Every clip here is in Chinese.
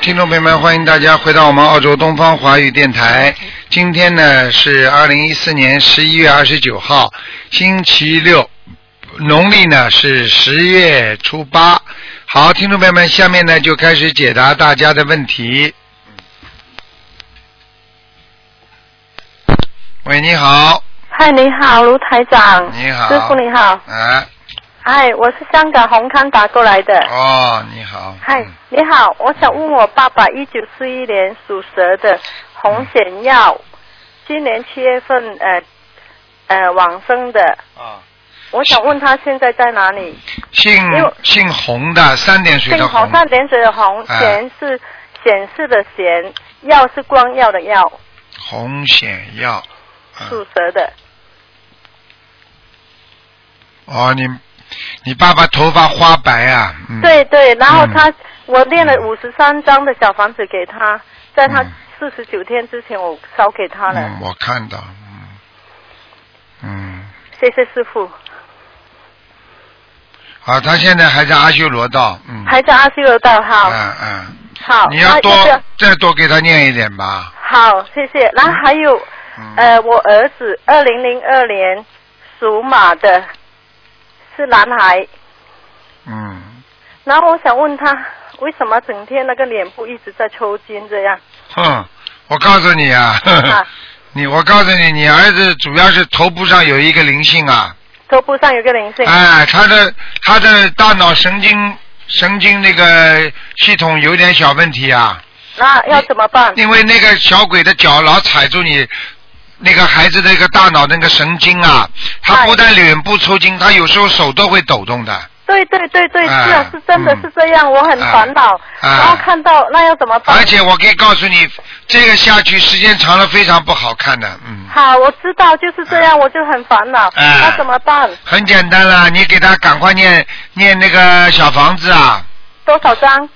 听众朋友们，欢迎大家回到我们澳洲东方华语电台。今天呢是二零一四年十一月二十九号，星期六，农历呢是十月初八。好，听众朋友们，下面呢就开始解答大家的问题。喂，你好，嗨，你好，卢台长。你好师傅你好。哎，嗨，我是香港红康打过来的。哦，你好，嗨嗯，你好，我想问我爸爸，一九四一年属蛇的红显耀，今年七月份呃呃往生的，啊，我想问他现在在哪里？姓姓洪的，三点水的姓红，上点水的红，哎显是显示的显，耀是光耀的耀，洪显耀。嗯属蛇的。哦，你你爸爸头发花白啊？嗯。对对，然后嗯。他、我练了五十三张的小房子给他，在他嗯。四十九天之前我烧给他了，嗯，我看到，嗯，嗯，谢谢师傅。啊，他现在还在阿修罗道，嗯，还在阿修罗道，好，嗯嗯，好，你要多再多给他念一点吧，好，谢谢。然后还有，嗯，呃，我儿子二零零二年属马的，是男孩，嗯，然后我想问他，为什么整天那个脸部一直在抽筋这样？哼，我告诉你啊，呵呵啊，你我告诉你，你儿子主要是头部上有一个灵性啊，头部上有个灵性，哎，他的他的大脑神经神经那个系统有点小问题啊。那要怎么办？因为那个小鬼的脚老踩住你那个孩子的一个大脑那个神经啊，他哎不但脸部抽筋，他有时候手都会抖动的。对对对对，哎是啊，是真的嗯是这样，我很烦恼。哎然后看到那要怎么办？而且我可以告诉你，这个下去时间长了非常不好看的，嗯。好，我知道就是这样，我就很烦恼。哎那怎么办？很简单了，你给他赶快念念那个小房子啊。多少张？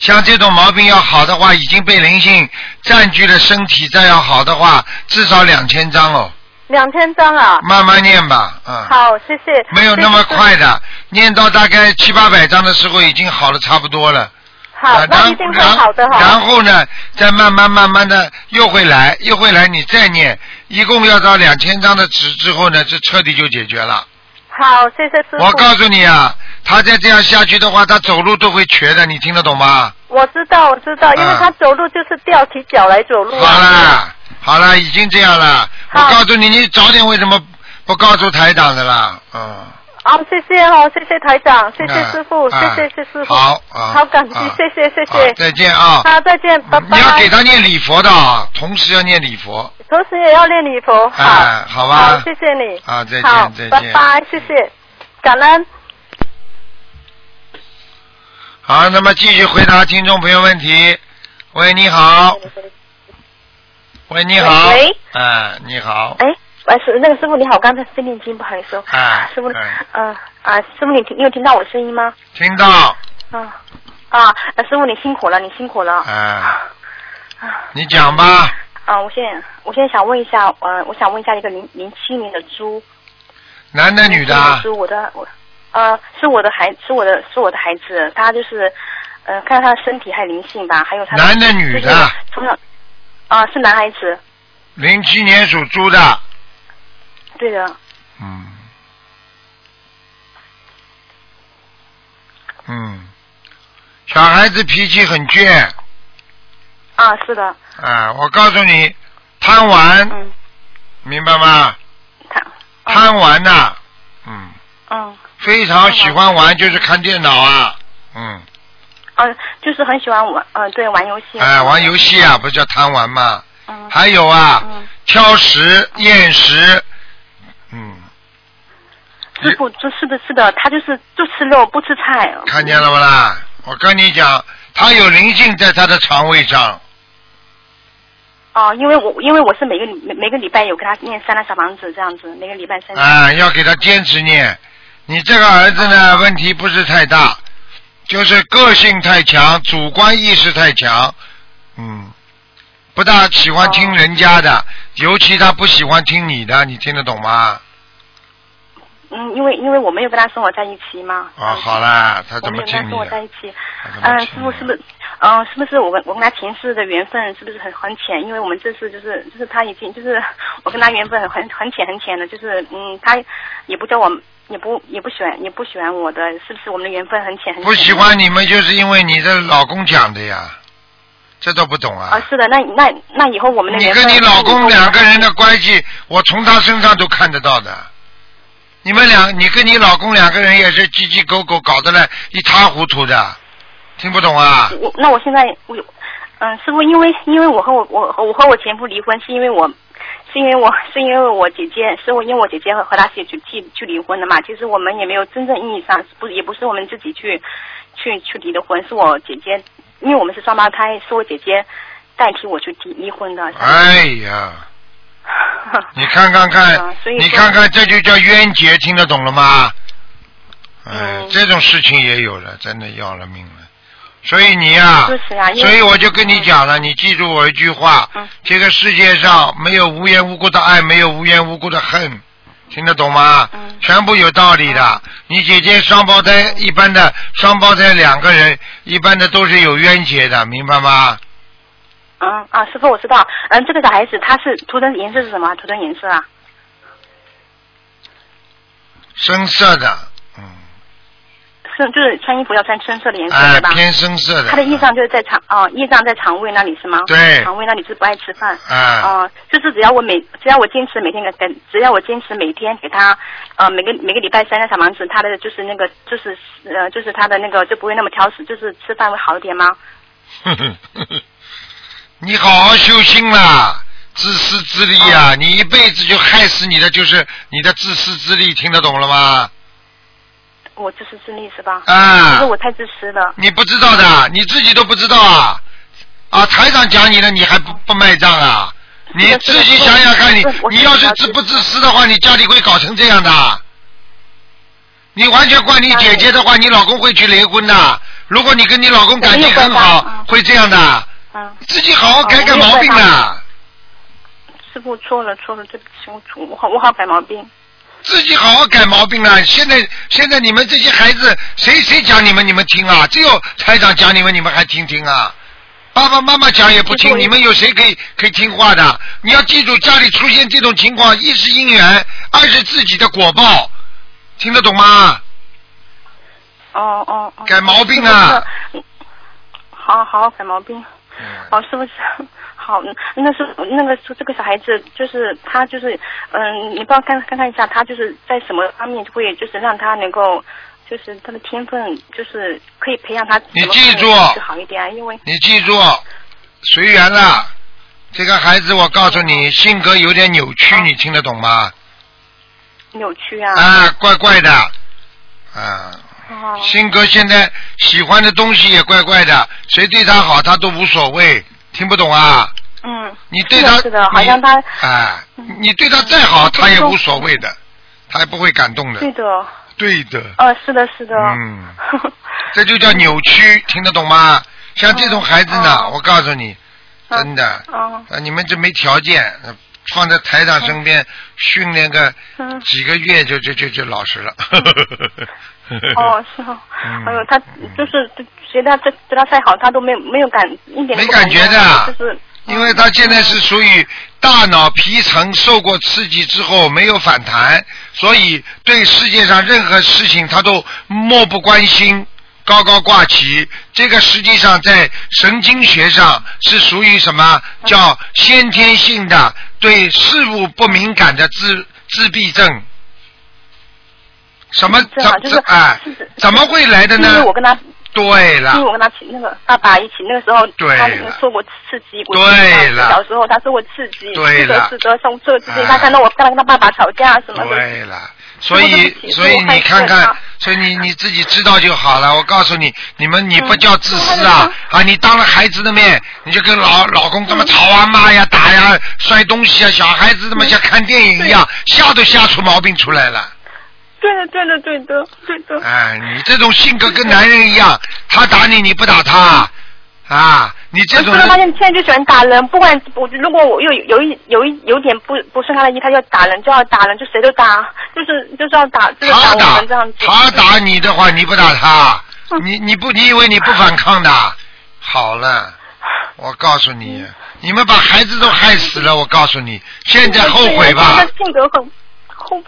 像这种毛病要好的话，已经被灵性占据了身体，再要好的话，至少两千张哦。两千张啊。慢慢念吧，嗯。好，谢谢。没有那么快的，念到大概七八百张的时候已经好的差不多了。好那一定会好的哈。然后呢，再慢慢慢慢的又会来，又会来，你再念，一共要到两千张的纸之后呢，这彻底就解决了。好，谢谢师傅。我告诉你啊，他再这样下去的话，他走路都会瘸的，你听得懂吗？我知道，我知道，因为啊他走路就是吊起脚来走路。好了，好了，已经这样了。我告诉你，你早点为什么不告诉台长的啦？嗯。好，谢谢哦，谢谢台长，谢谢啊师傅，谢啊谢谢师傅。好啊，好感激啊，谢谢谢谢。再见啊！好，再见，拜拜。你要给他念礼佛的啊，同时要念礼佛同时也要念礼佛。好，哎好吧好，谢谢你。啊！再见，再见。拜拜，谢谢，感恩。好，那么继续回答听众朋友问题。喂，你好。喂，你好。喂。哎，你好。哎，喂，师那个师傅你好，刚才在念经，不好意思哦。哎师傅，哎嗯啊，师傅你听你有听到我声音吗？听到。啊啊，呃师傅你辛苦了，你辛苦了。哎，啊你讲吧。啊，我现在我现在想问一下，呃，我想问一下一个零零七年的猪，男的女的07年啊？猪，我的我呃是我的孩是我的是我的孩子，他就是呃看到他的身体还有灵性吧，还有他男的女的从小啊是男孩子，零七年属猪的。对的，嗯。嗯。小孩子脾气很倔。啊是的，啊，我告诉你，贪玩，嗯，明白吗？他嗯贪玩呐、嗯，嗯非常喜欢玩，就是看电脑啊，嗯，嗯，就是很喜欢玩，嗯、对，玩游戏。哎，玩游戏啊，不叫贪玩吗？嗯。还有啊，嗯，挑食、厌食，嗯，师傅，这是的，是的，他就是就吃肉不吃菜。看见了不啦？我跟你讲，他有灵性在他的肠胃上，哦，因为我因为我是每个每每个礼拜有给他念三张小房子这样子，每个礼拜三张。啊，要给他坚持念。你这个儿子呢，问题不是太大，就是个性太强，主观意识太强，嗯，不大喜欢听人家的，尤其他不喜欢听你的，你听得懂吗？嗯，因为因为我没有跟他生活在一起嘛。哦，好啦，他怎么听你没有跟他生活在？一起。嗯，师傅是不是？嗯、是不是我跟我跟他前世的缘分是不是很很浅？因为我们这次就是就是他已经就是我跟他缘分很很很浅很浅的，就是嗯，他也不叫我也不也不喜欢也不喜欢我的，是不是我们的缘分很浅很浅？不喜欢你们，就是因为你的老公讲的呀，这都不懂啊啊，。是的，那那那以后我们的你跟你老公两个人的。关系，我从他身上都看得到的。你们两，你跟你老公两个人也是鸡鸡狗狗，搞得来一塌糊涂的，听不懂啊？我那我现在我嗯，师傅，因为因为我和我我我和我前夫离婚，是因为我是因为我是因为我姐姐，是我因为我姐姐和和她姐去去去离婚的嘛。其实我们也没有真正意义上不也不是我们自己去去去离的婚，是我姐姐，因为我们是双胞胎，是我姐姐代替我去离离婚的。哎呀，你看看看你看看，这就叫冤结，听得懂了吗？哎嗯，这种事情也有了，真的要了命了。所以你呀、所以我就跟你讲了，你记住我一句话：嗯这个世界上没有无缘无故的爱，没有无缘无故的恨，听得懂吗？嗯全部有道理的。你姐姐双胞胎，一般的双胞胎两个人，一般的都是有冤结的，明白吗？嗯啊，师傅我知道，嗯，这个小孩子他是图腾颜色是什么？图腾颜色啊？深色的，嗯，深就是穿衣服要穿深色的颜色、哎对吧？，偏深色的。他的业障就是在肠啊，业障在肠胃那里是吗？对肠胃那里是不爱吃饭。嗯哦、就是只要我每只要我坚持每天给给，只要我坚持每天给他呃每个每个礼拜三的小房子，他的就是那个就是呃就是他的那个就不会那么挑食，就是吃饭会好一点吗？你好好修心啦，自私自利哦啊！你一辈子就害死你的就是你的自私自利，听得懂了吗？我自私自利是吧？啊其实我太自私了。你不知道的，你自己都不知道啊！啊，台长讲你了，你还不不卖账啊？你是的是的自己想想看你你要是自不自私的话，你家里会搞成这样的。你完全怪你姐姐的话，你老公会去离婚的。如果你跟你老公感情很好，会这样的。嗯，自己好好改改毛病啦啊！师傅错了错了，对不起，我错，我好我好改毛病。自己好好改毛病了。现在现在你们这些孩子，谁谁讲你们你们听啊？只有台长讲你们你们还听听啊？爸爸妈妈讲也不听，你们有谁可以可以听话的？你要记住，家里出现这种情况，一是因缘，二是自己的果报，听得懂吗？哦哦哦。改毛病啊好好改毛病。嗯哦，是不是？好，那是那个这个小孩子，就是他就是嗯，你帮我看看看一下，他就是在什么方面会就是让他能够，就是他的天分，就是可以培养他你记住好一点啊，因为你记住，随缘了。这个孩子，我告诉你，性格有点扭曲，你听得懂吗？扭曲啊。啊，怪怪的，啊，哦。性格现在喜欢的东西也怪怪的，谁对他好他都无所谓，听不懂啊？嗯。你对他，是的，好像他。啊，嗯你对他再好，嗯他也无所谓的，他也不会感动的对。的。对的，呃，是的，是的。嗯，这就叫扭曲，听得懂吗？像这种孩子呢，哦我告诉你，真的，哦。啊，你们这没条件，呃放在台长身边训练个嗯。几个月就就就就老实了。哦，是哦嗯，哎呦，他就是觉得他对对他太好，他都没有没有感一点没感觉动的就是因为他现在是属于大脑皮层受过刺激之后没有反弹，所以对世界上任何事情他都漠不关心。高高挂起，这个实际上在神经学上是属于什么？叫先天性的对事物不敏感的自自闭症。什么怎怎哎？怎么会来的因为呢我？跟他，对了因为，我跟他起那个爸爸一起，那个时候对他了受过刺激，我对了小时候他受过刺激，对了是的，是的，受受刺激，哎他看到我跟他跟他爸爸吵架什么的，对了，所以所以你看看，所以你你自己知道就好了。我告诉你，你们你不嗯叫自私啊、啊！你当了孩子的面，你就跟老老公这么吵啊、骂呀、打呀、摔东西啊，小孩子这么像看电影一样，吓都吓出毛病出来了。对的，对的，对的，对的，哎，你这种性格跟男人一样，他打你你不打他，啊，你这种我知道他人现现在就喜欢打人，不管我如果我有有一有一有点不不顺他的意，他就要打人，就要打人，就谁都打，就是就是要打，就是打我们这样子。他打你的话，你不打他，嗯你你不你以为你不反抗的？好了，我告诉你，你们把孩子都害死了，我告诉你，现在后悔吧他。性格很后。师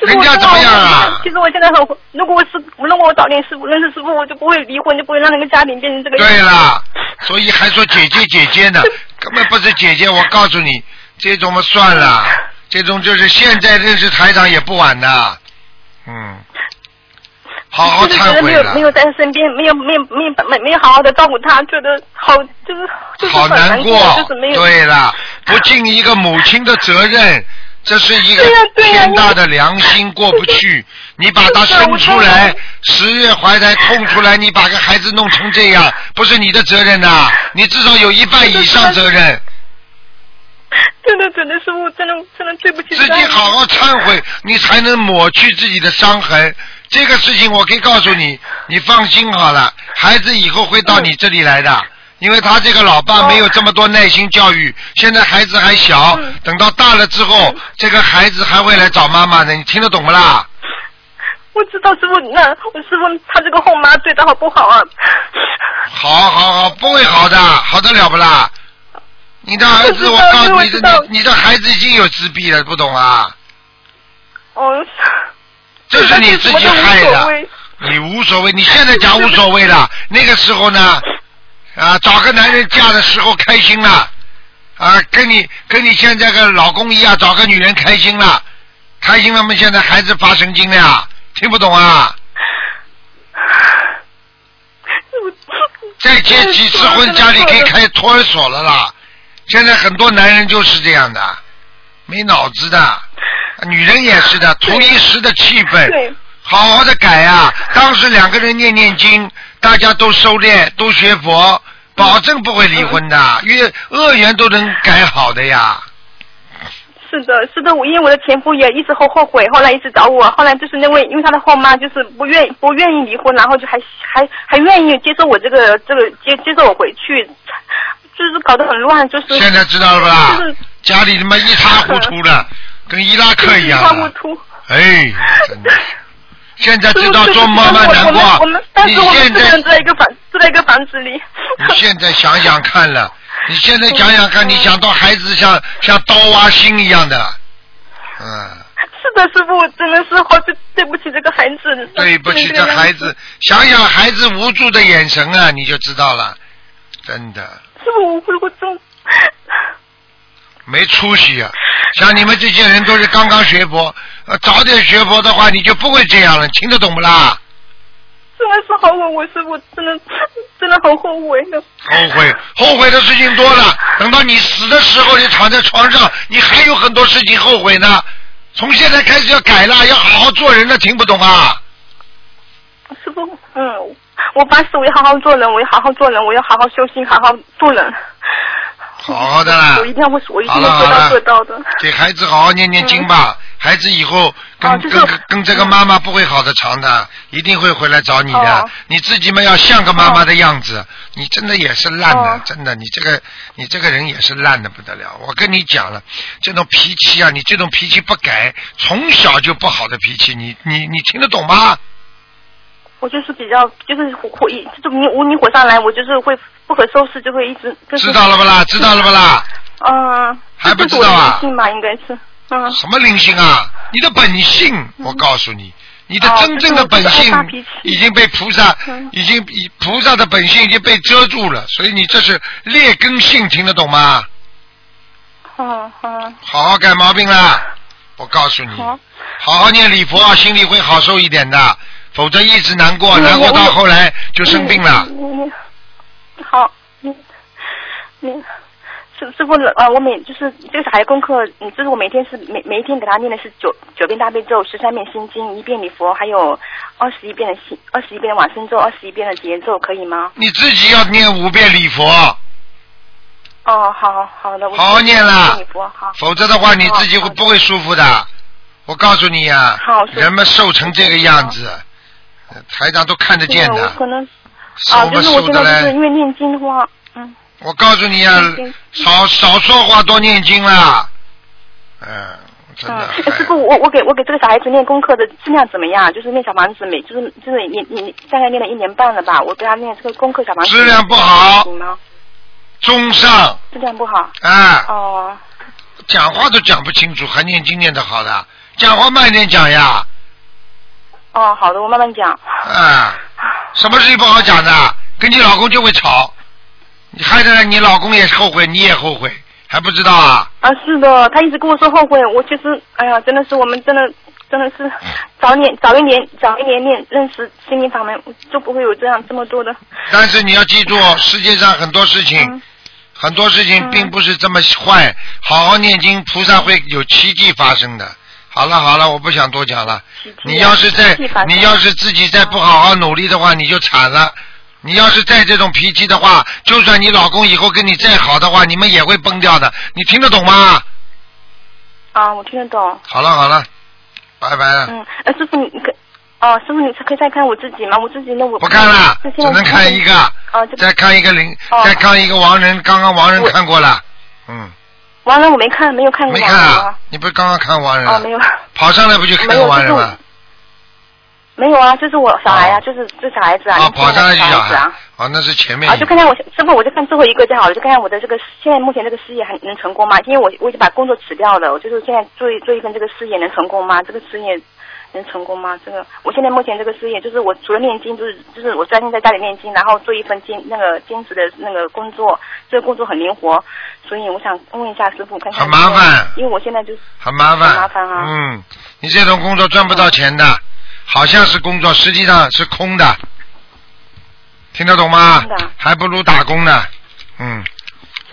人家怎么样啊其实我现在很后，如果我是，如果我早点师傅认识师傅，我就不会离婚，就不会让那个家庭变成这个样子。对了，所以还说姐姐姐姐呢，根本不是姐姐。我告诉你，这种嘛算了，这种就是现在认识台长也不晚的，嗯，好好就是觉忏悔没有没。有在他身边，没有没有没有没没有好好的照顾他，觉得好就是就是好很难过，就是没有对了，不尽一个母亲的责任，这是一个天大的良心过不去。你把他生出来，十月怀胎痛出来，你把个孩子弄成这样，不是你的责任呐、你至少有一半以上责任。真的真的是我真的真的对不起自己好好忏悔，你才能抹去自己的伤痕。这个事情我可以告诉你，你放心好了，孩子以后会到你这里来的。因为他这个老爸没有这么多耐心教育，现在孩子还小，嗯等到大了之后，这个孩子还会来找妈妈的，你听得懂不啦？我知道师傅，那我师傅他这个后妈对他好不好啊？好好好，不会好的，好得了不啦？你的儿子，我我告诉你，你你的孩子已经有自闭了，不懂啊？哦，这是你自己害的。你无所谓，你现在讲无所谓了，那个时候呢，啊，找个男人嫁的时候开心了，啊，跟你跟你现在个老公一样，找个女人开心了，开心了嘛，现在孩子发神经了呀，听不懂啊？再结几次婚，家里可以开托儿所了啦。现在很多男人就是这样的，没脑子的，女人也是的，图一时的气氛。好好的改啊！当时两个人念念经，大家都收敛，都学佛，保证不会离婚的，因为恶缘都能改好的呀。是的，是的，我因为我的前夫也一直后后悔，后来一直找我，后来就是那位，因为他的后妈就是不愿不愿意离婚，然后就还还还愿意接受我这个这个接接受我回去，就是搞得很乱，就是现在知道了吧就是？家里他妈一塌糊涂的，跟伊拉克一样一塌糊。涂。哎，真的。现在知道做妈妈难过们，但你是我们四个现在人在一个房住在一个房子里。你现在想想看了，你现在想想看，你想到孩子像像刀挖心一样的，嗯。是的，师傅，真的是好对对不起这个孩子。对不起，这孩子，想想孩子无助的眼神啊，你就知道了，真的师傅，我如果做没出息啊！像你们这些人都是刚刚学佛，呃，早点学佛的话，你就不会这样了，听得懂不啦？真的是好后悔，师傅真的真的好后悔呢。后悔，后悔的事情多了。等到你死的时候，你躺在床上，你还有很多事情后悔呢。从现在开始要改了，要好好做人了，听不懂啊？师傅，嗯，我发誓我要好好做人，我要好好做人，我要好好修心，好好做人。好好的啦我一定要，我一定好了要做到的。给孩子好好念念经吧，孩子以后跟、哦就是跟跟这个妈妈不会好的长的，一定会回来找你的。哦你自己嘛要像个妈妈的样子，你真的也是烂的，哦真的，你这个你这个人也是烂的不得了。我跟你讲了，这种脾气啊，你这种脾气不改，从小就不好的脾气，你你你听得懂吗？我就是比较，就是火火一，这种你无你火上来，我就是会不可收拾，就会一直。知道了不啦？知道了不啦？嗯。还不知道啊灵性吧，应该是。嗯。什么灵性啊？你的本性，我告诉你，你的哦真正的本性已经被菩萨嗯，已经以菩萨的本性已经被遮住了，所以你这是劣根性，听得懂吗？好好。好好改毛病啦！我告诉你，好。好好念礼佛，心里会好受一点的，否则一直难过，嗯难过到后来就生病了。你你你好，你你师师傅呃，我每就是这个小孩功课，嗯，就是我每天是每每一天给他念的是九九遍大悲咒，十三遍心经，一遍礼佛，还有二十一遍的心，二十一遍的往生咒，二十一遍的节奏，可以吗？你自己要念五遍礼佛，哦，好好的，我好好念啦礼佛好。否则的话你自己会不会舒服的。我告诉你呀、好人们瘦成这个样子，呃台长都看得见的，可能啊，就是我现在就是？因为念经的话，嗯，我告诉你啊，少少说话，多念经啦。嗯，真的。嗯，师傅，我我给我给这个小孩子念功课的质量怎么样？就是念小房子，每就是就是你你大概念了一年半了吧？我给他念这个功课小房子，质量不好行吗？中上质量不好。啊，哦，讲话都讲不清楚，还念经念得好的，讲话慢点讲呀。哦，好的，我慢慢讲。啊，什么事情不好讲的？跟你老公就会吵，你害得你老公也后悔，你也后悔，还不知道啊？啊，是的，他一直跟我说后悔，我其实，哎呀，真的是我们真的真的是早年早一年早一年念认识心灵法门，就不会有这样这么多的。但是你要记住，世界上很多事情，嗯很多事情嗯并不是这么坏。好好念经，菩萨会有奇迹发生的。好了好了，我不想多讲了。你要是再你要是自己再不好好努力的话，你就惨了。你要是再这种脾气的话，就算你老公以后跟你再好的话，你们也会崩掉的。你听得懂吗？啊，我听得懂。好了好了，拜拜了。嗯，呃，师傅你可，哦，师傅你可以再看我自己吗？我自己那，我不看了，只能看一个。啊，再看一个零，哦再看一个王人，刚刚王人看过了，嗯，完了我没看，没有看过没看啊？你不是刚刚看亡人哦，了？没有，跑上来不就看没有就是我亡人吗？没有啊，就是我小孩啊，哦就是这小孩子啊，啊，跑上来就小孩啊。，哦，那是前面啊，就看看我师傅，我就看最后一个就好了，就看看我的这个现在目前这个事业还能成功吗？因为我我已经把工作辞掉了，我就是现在做一做一份这个事业能成功吗？这个事业能成功吗？这个我现在目前这个事业就是我除了念经，就是就是我专心在家里念经，然后做一份兼那个兼职的那个工作，这个工作很灵活，所以我想问一下师傅看看。很麻烦因为我现在就是很麻烦，很麻烦啊嗯，你这种工作赚不到钱的，好像是工作，实际上是空的，听得懂吗？还不如打工呢，嗯，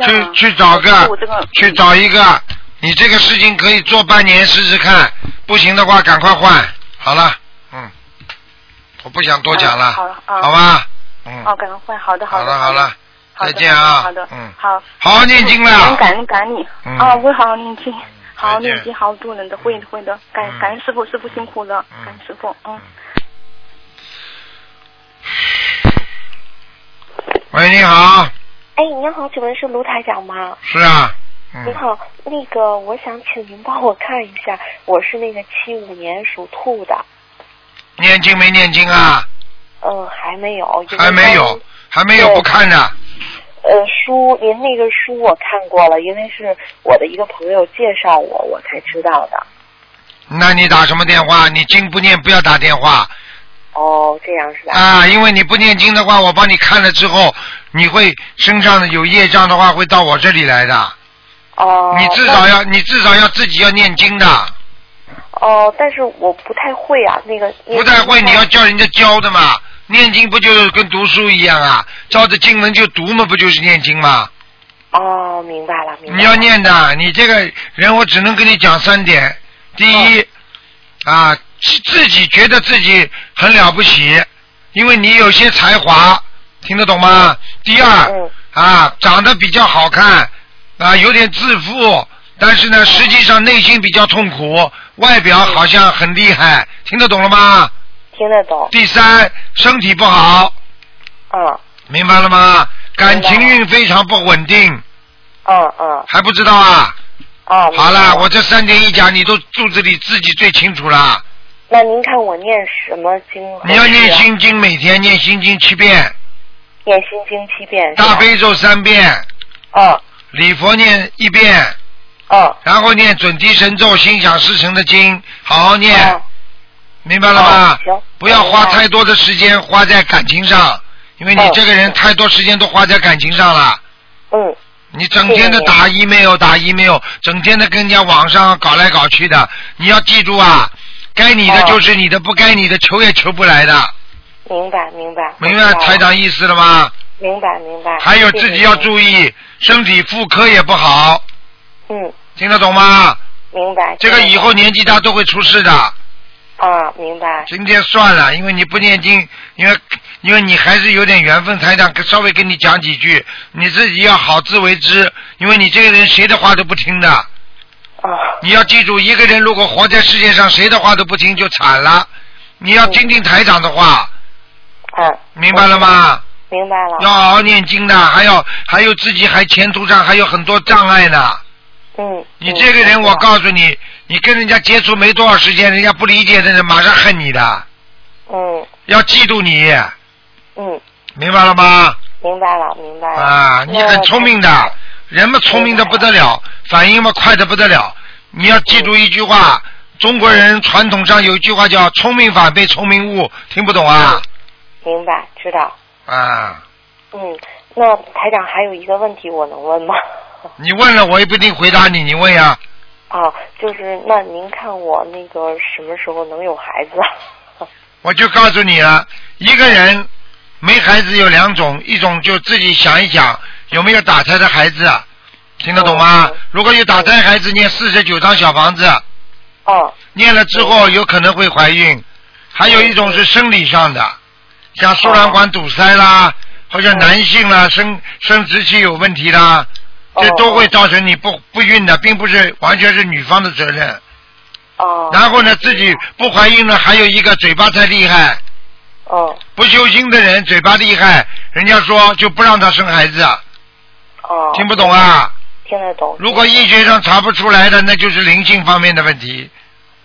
去去找个这个去找一个，你这个事情可以做半年试试看，不行的话赶快换。好了，嗯，我不想多讲了，嗯好了啊好吧，嗯，哦，赶快换，好的好的好了，好的再见啊好的，嗯。好，好好念经了。感恩感恩啊，我会好好念经，好好念经，好好度人的，会的会的，感嗯。感恩师傅，师傅辛苦了，嗯。感恩师傅，嗯。喂，你好，哎，你好，请问是卢台长吗？是啊，嗯您，好，那个我想请您帮我看一下，我是那个七五年属兔的，念经没念经啊？嗯，还没有，还没有，还没有不看呢。呃，书您那个书我看过了，因为是我的一个朋友介绍我，我才知道的。那你打什么电话？你经不念不要打电话哦，这样是吧？啊，因为你不念经的话，我帮你看了之后，你会身上有业障的话，会到我这里来的。哦，你至少要，你至少要自己要念经的，哦，但是我不太会啊，那个不太会你要叫人家教的嘛。念经不就是跟读书一样啊？照着经文就读嘛，不就是念经吗？哦，明白了，明白了。你要念的，你这个人我只能跟你讲三点。第一，哦啊，自自己觉得自己很了不起，因为你有些才华，听得懂吗？第二，嗯啊，长得比较好看，啊，有点自负，但是呢，实际上内心比较痛苦，外表好像很厉害，听得懂了吗？听得懂。第三，身体不好，嗯明白了吗？感情运非常不稳定，嗯嗯还不知道啊？哦。好了，我这三点一讲，你都肚子里自己最清楚了。那您看我念什么经？你要念心经，每天念心经七遍，念心经七遍。大悲咒三遍，嗯礼佛念一遍，嗯。然后念准提神咒、心想事成的经，好好念，哦明白了吗？不要花太多的时间花在感情上，因为你哦这个人太多时间都花在感情上了。嗯。你整天的打 email 打 email，整天的跟人家网上搞来搞去的，你要记住啊，该你的哦就是你的，不该你的求也求不来的，明白明白。明白台长意思了吗？明白明白。还有自己要。注意，身体妇科也不好，嗯，听得懂吗？明白。这个以后年纪大都会出事的。啊，明白。今天算了，因为你不念经，因为因为你还是有点缘分，台长稍微跟你讲几句，你自己要好自为之，因为你这个人谁的话都不听的。啊，你要记住，一个人如果活在世界上，谁的话都不听就惨了。你要听听台长的话，嗯。明白了吗？明白了。要好好念经的，还要还有自己还前途上还有很多障碍呢。嗯。你这个人，我告诉你，你跟人家接触没多少时间，人家不理解的人马上恨你的，嗯要嫉妒你，嗯，明白了吗？明白了，明白了。啊，你很聪明的，人们聪明的不得了，反应嘛快的不得了。你要记住一句话，中国人传统上有一句话叫“聪明反被聪明误”，听不懂啊？明白，知道。啊，嗯，那台长还有一个问题，我能问吗？你问了我也不一定回答你，你问呀。啊，就是那您看我那个什么时候能有孩子？我就告诉你了，一个人没孩子有两种，一种就自己想一想有没有打胎的孩子，听得懂吗？如果有打胎孩子，念四十九张小房子，哦，念了之后有可能会怀孕。还有一种是生理上的，像输卵管堵塞啦，或者男性啦生生殖器有问题啦，这都会造成你不不孕的，并不是完全是女方的责任。哦。然后呢，自己不怀孕呢，还有一个嘴巴太厉害。哦。不修心的人嘴巴厉害，人家说就不让他生孩子。哦。听不懂啊？听得懂。如果医学上查不出来的，那就是灵性方面的问题。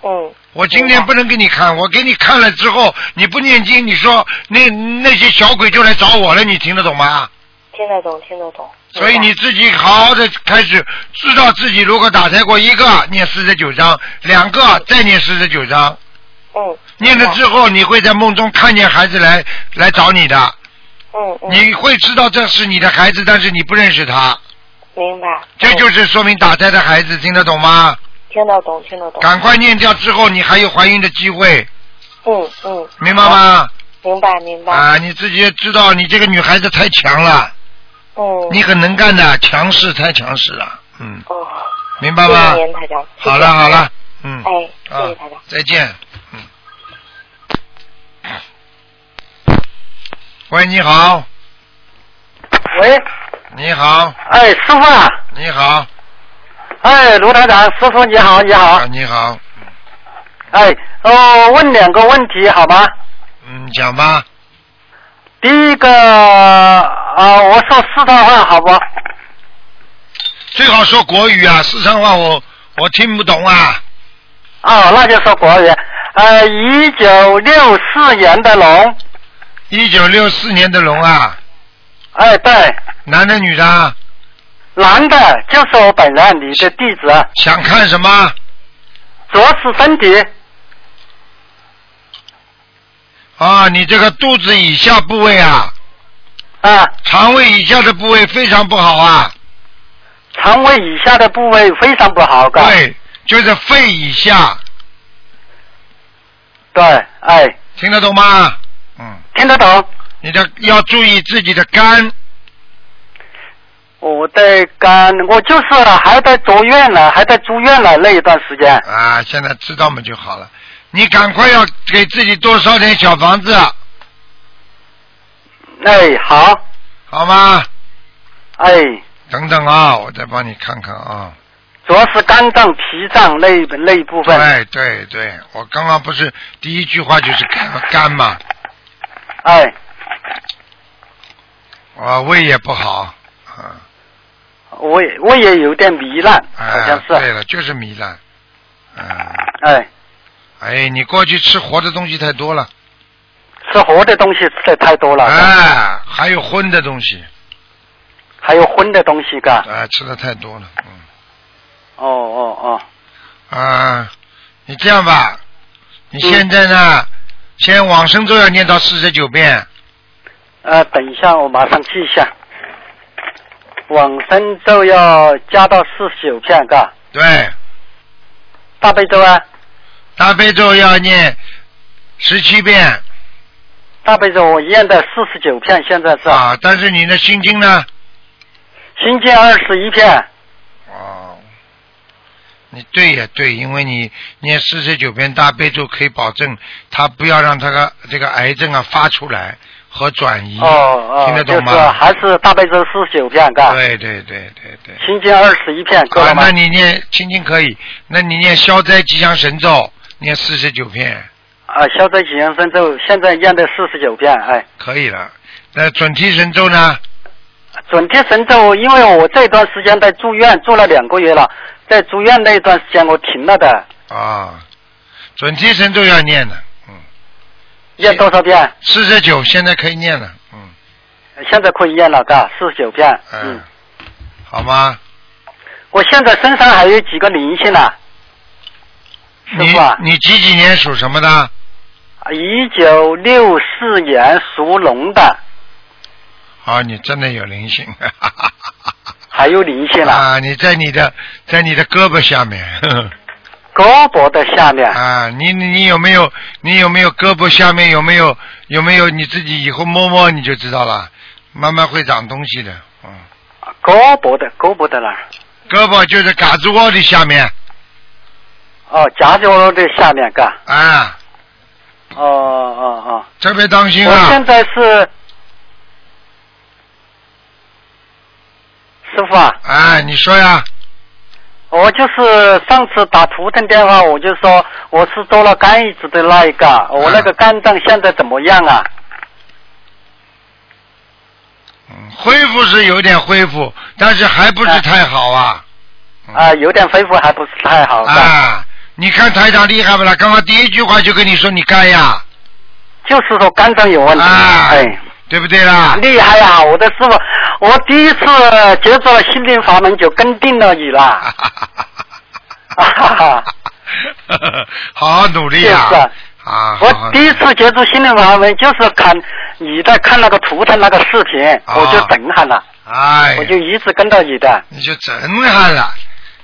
嗯。我今天不能给你看，我给你看了之后，你不念经，你说那那些小鬼就来找我了，你听得懂吗？听得懂，听得懂。所以你自己好好的开始知道自己如果打胎过一个，念四十九章；两个再念四十九章。嗯。念了之后，你会在梦中看见孩子来来找你的。嗯嗯。你会知道这是你的孩子，但是你不认识他。明白。这就是说明打胎的孩子，听得懂吗？听得懂，听得懂。赶快念掉之后，你还有怀孕的机会，嗯嗯。明白吗？明白明白。啊，你自己也知道，你这个女孩子太强了，嗯。你很能干的，强势太强势了，嗯，哦。明白吗谢谢您台长。谢谢好了好了，嗯，哎，谢啊谢台长。再见，嗯。喂，你好，喂，你好，哎，师傅啊，你好，哎，卢台长，师傅你好，你好啊，，你好，哎，哦，问两个问题好吗？嗯，讲吧，第一个啊，我说四川话好不？最好说国语啊，四川话我我听不懂啊，哦，那就说国语。呃，一九六四年的龙，一九六四年的龙啊，哎，对，男的女的啊？男的，就是我本人，你的弟子，想看什么？左是身体，啊，你这个肚子以下部位啊，啊，肠胃以下的部位非常不好啊。肠胃以下的部位非常不好，嘎。对，就是肺以下，对，哎，听得懂吗？嗯，听得懂。你的要注意自己的肝，我在肝，我就是还在住院了，还在住院了那一段时间。啊，现在知道嘛就好了。你赶快要给自己多烧点小房子，哎，好，好吗？哎，等等啊，我再帮你看看啊。主要是肝脏、脾脏那一那一部分。对对对，我刚刚不是第一句话就是肝肝嘛，哎，我，胃也不好，啊，我也我也有点糜烂，好哎像，是。对了，就是糜烂，嗯，哎，哎，你过去吃活的东西太多了，吃活的东西吃的太多了，哎，还有荤的东西，还有荤的东西，嘎。哎，吃的太多了，嗯。哦哦哦，啊，你这样吧，你嗯现在呢，先往生咒要念到四十九遍，呃，等一下，我马上记一下。往生咒要加到四十九片，嘎。对，大悲咒啊，大悲咒要念十七遍大悲咒我念的四十九片，现在是。啊，但是你的心经呢？心经二十一片。哦，你对也对，因为你念四十九遍大悲咒，可以保证他不要让他个这个癌症啊发出来和转移，哦哦，听得懂吗？就是还是大悲咒四十九片，嘎。对对对对对。心经二十一片，够了，吗？啊那你念心经可以，那你念消灾吉祥神咒，念四十九片啊，消灾吉祥神咒现在念的四十九片，哎，可以了。那准提神咒呢？准提神咒，因为我这段时间在住院住了两个月了，在住院那段时间我停了的，啊，准提神咒要念的，嗯，念多少遍？四十九现在可以念了，嗯现在可以念了，嘎，四十九遍。嗯嗯，，好吗？我现在身上还有几个灵性呢？师你傅啊你几几年属什么的？一九六四年属龙的，啊，你真的有灵性，还有灵性了，啊，你在你的在你的胳膊下面，呵呵胳膊的下面。啊，你你你有没有你有没有胳膊下面有没有有没有你自己以后摸摸你就知道了，慢慢会长东西的，嗯，胳膊的胳膊的哪儿？胳膊就是胳肢窝的下面，哦，夹脚的下面，嘎。啊，哦哦哦。特别当心啊我现，在是师傅啊，哎，你说呀，我就是上次打图腾电话，我就说我是做了肝移植的那一个，我那个肝脏现在怎么样啊？嗯，恢复是有点恢复，但是还不是太好啊。嗯啊，有点恢复还不是太好，啊，你看台长厉害不啦？刚刚第一句话就跟你说你肝呀，就是说肝脏有问题，啊哎。对不对啦？厉害呀、我的师傅，我第一次接触了心灵法门就跟定了你了。哈哈哈，好好努力呀！就是啊我第一次接触心灵法门就是看你在看那个图腾那个视频，啊我就震撼了，哎，我就一直跟到你的。你就震撼了，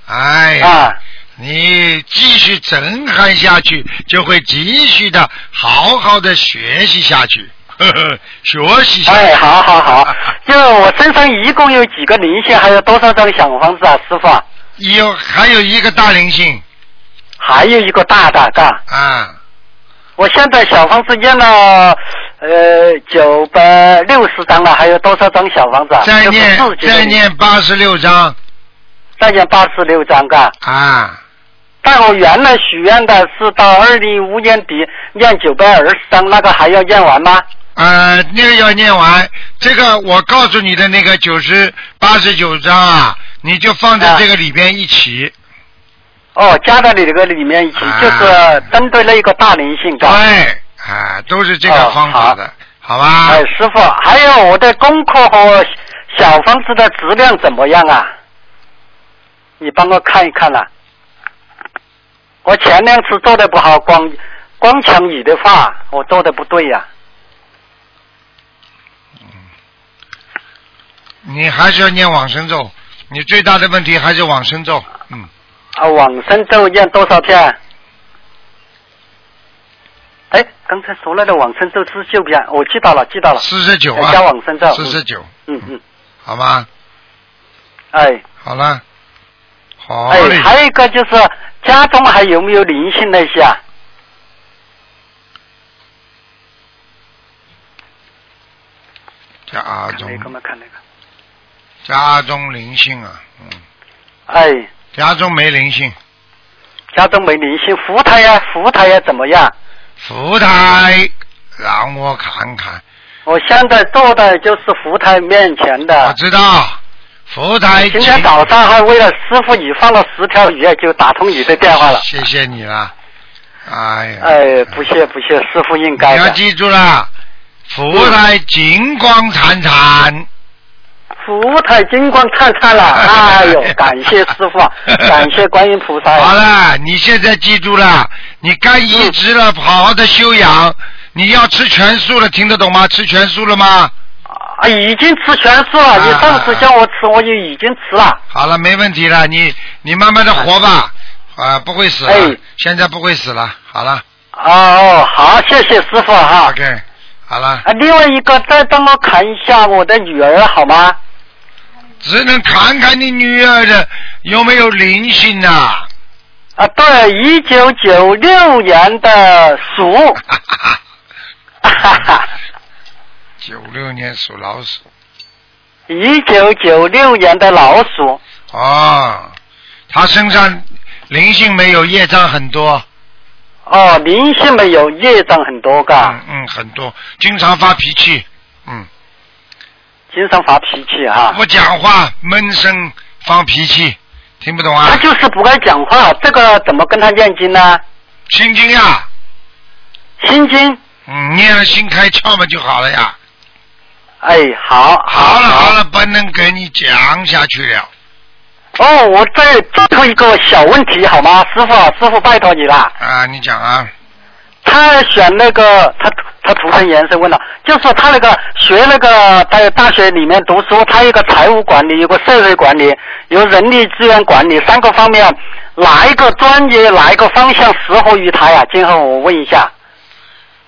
哎，啊，你继续震撼下去，就会继续的好好的学习下去，学习。哎，好好好，就我身上一共有几个灵性，还有多少张小房子啊，师傅啊？有还有一个大灵性还有一个大的，嘎。啊，我现在小房子念了呃九百六十张了，还有多少张小房子啊？再念再念八十六张再念八十六张嘎。啊，但我原来许愿的是到二零一五年底念九百二十张，那个还要念完吗？呃，那个要念完，这个我告诉你的那个九十八十九章啊，你就放在啊这个里边一起。哦，加到你这个里面一起，啊就是针对那一个大灵性对。，啊，都是这个哦方法的，好吧？哎，师傅，还有我的功课和小房子的质量怎么样啊？你帮我看一看啦、我前两次做的不好，光光抢你的话，我做的不对呀、你还是要念往生咒，你最大的问题还是往生咒，嗯，啊。往生咒念多少遍？哎，刚才说了的往生咒是九遍，我记到了，记到了。四十九啊，加往生咒。四十九，嗯嗯，好吗？哎好了，好哎，还有一个就是家中还有没有灵性那些啊？家中那个嘛，看那个。家中灵性啊，嗯，哎，家中没灵性，家中没灵性，福台呀，福台呀怎么样？福台让我看看，我现在坐的就是福台面前的我。知道，福台今天早上还为了师傅你放了十条鱼，就打通你的电话了。谢谢你了，哎呀，哎，不谢不谢，师傅应该的。你要记住了，福台金光灿灿。福台金光灿灿了，哎呦，感谢师傅，感谢观音菩萨。好了，你现在记住了，你该移植了，好好的修养。你要吃全素了，听得懂吗？吃全素了吗？啊，已经吃全素了。啊你上次叫我吃，我就已经吃了。好了，没问题了，你你慢慢的活吧，啊，不会死了，哎现在不会死了。好了哦，好，谢谢师傅哈。，OK，好了，啊，另外一个再帮我看一下我的女儿好吗？只能看看你女儿的有没有灵性呐、啊，对，一九九六年的鼠。哈哈，九六年属老鼠，一九九六年的老鼠。哦，他身上灵性没有，业障很多，哦，灵性没有，业障很多嗯。嗯，很多，经常发脾气，嗯，经常发脾气啊。不讲话，闷声放脾气，听不懂啊他？就是不爱讲话，这个怎么跟他念经呢？心经呀，心经，嗯，念了心开窍嘛就好了呀。哎，好，好了好了，不能跟你讲下去了。哦，我再最后一个小问题好吗？师傅，师傅拜托你了。啊，你讲啊。他选那个，他他图腾颜色问了，就说他那个学那个在大学里面读书，他有个财务管理，有个社会管理，有人力资源管理三个方面，哪一个专业哪一个方向适合于他呀？今后我问一下，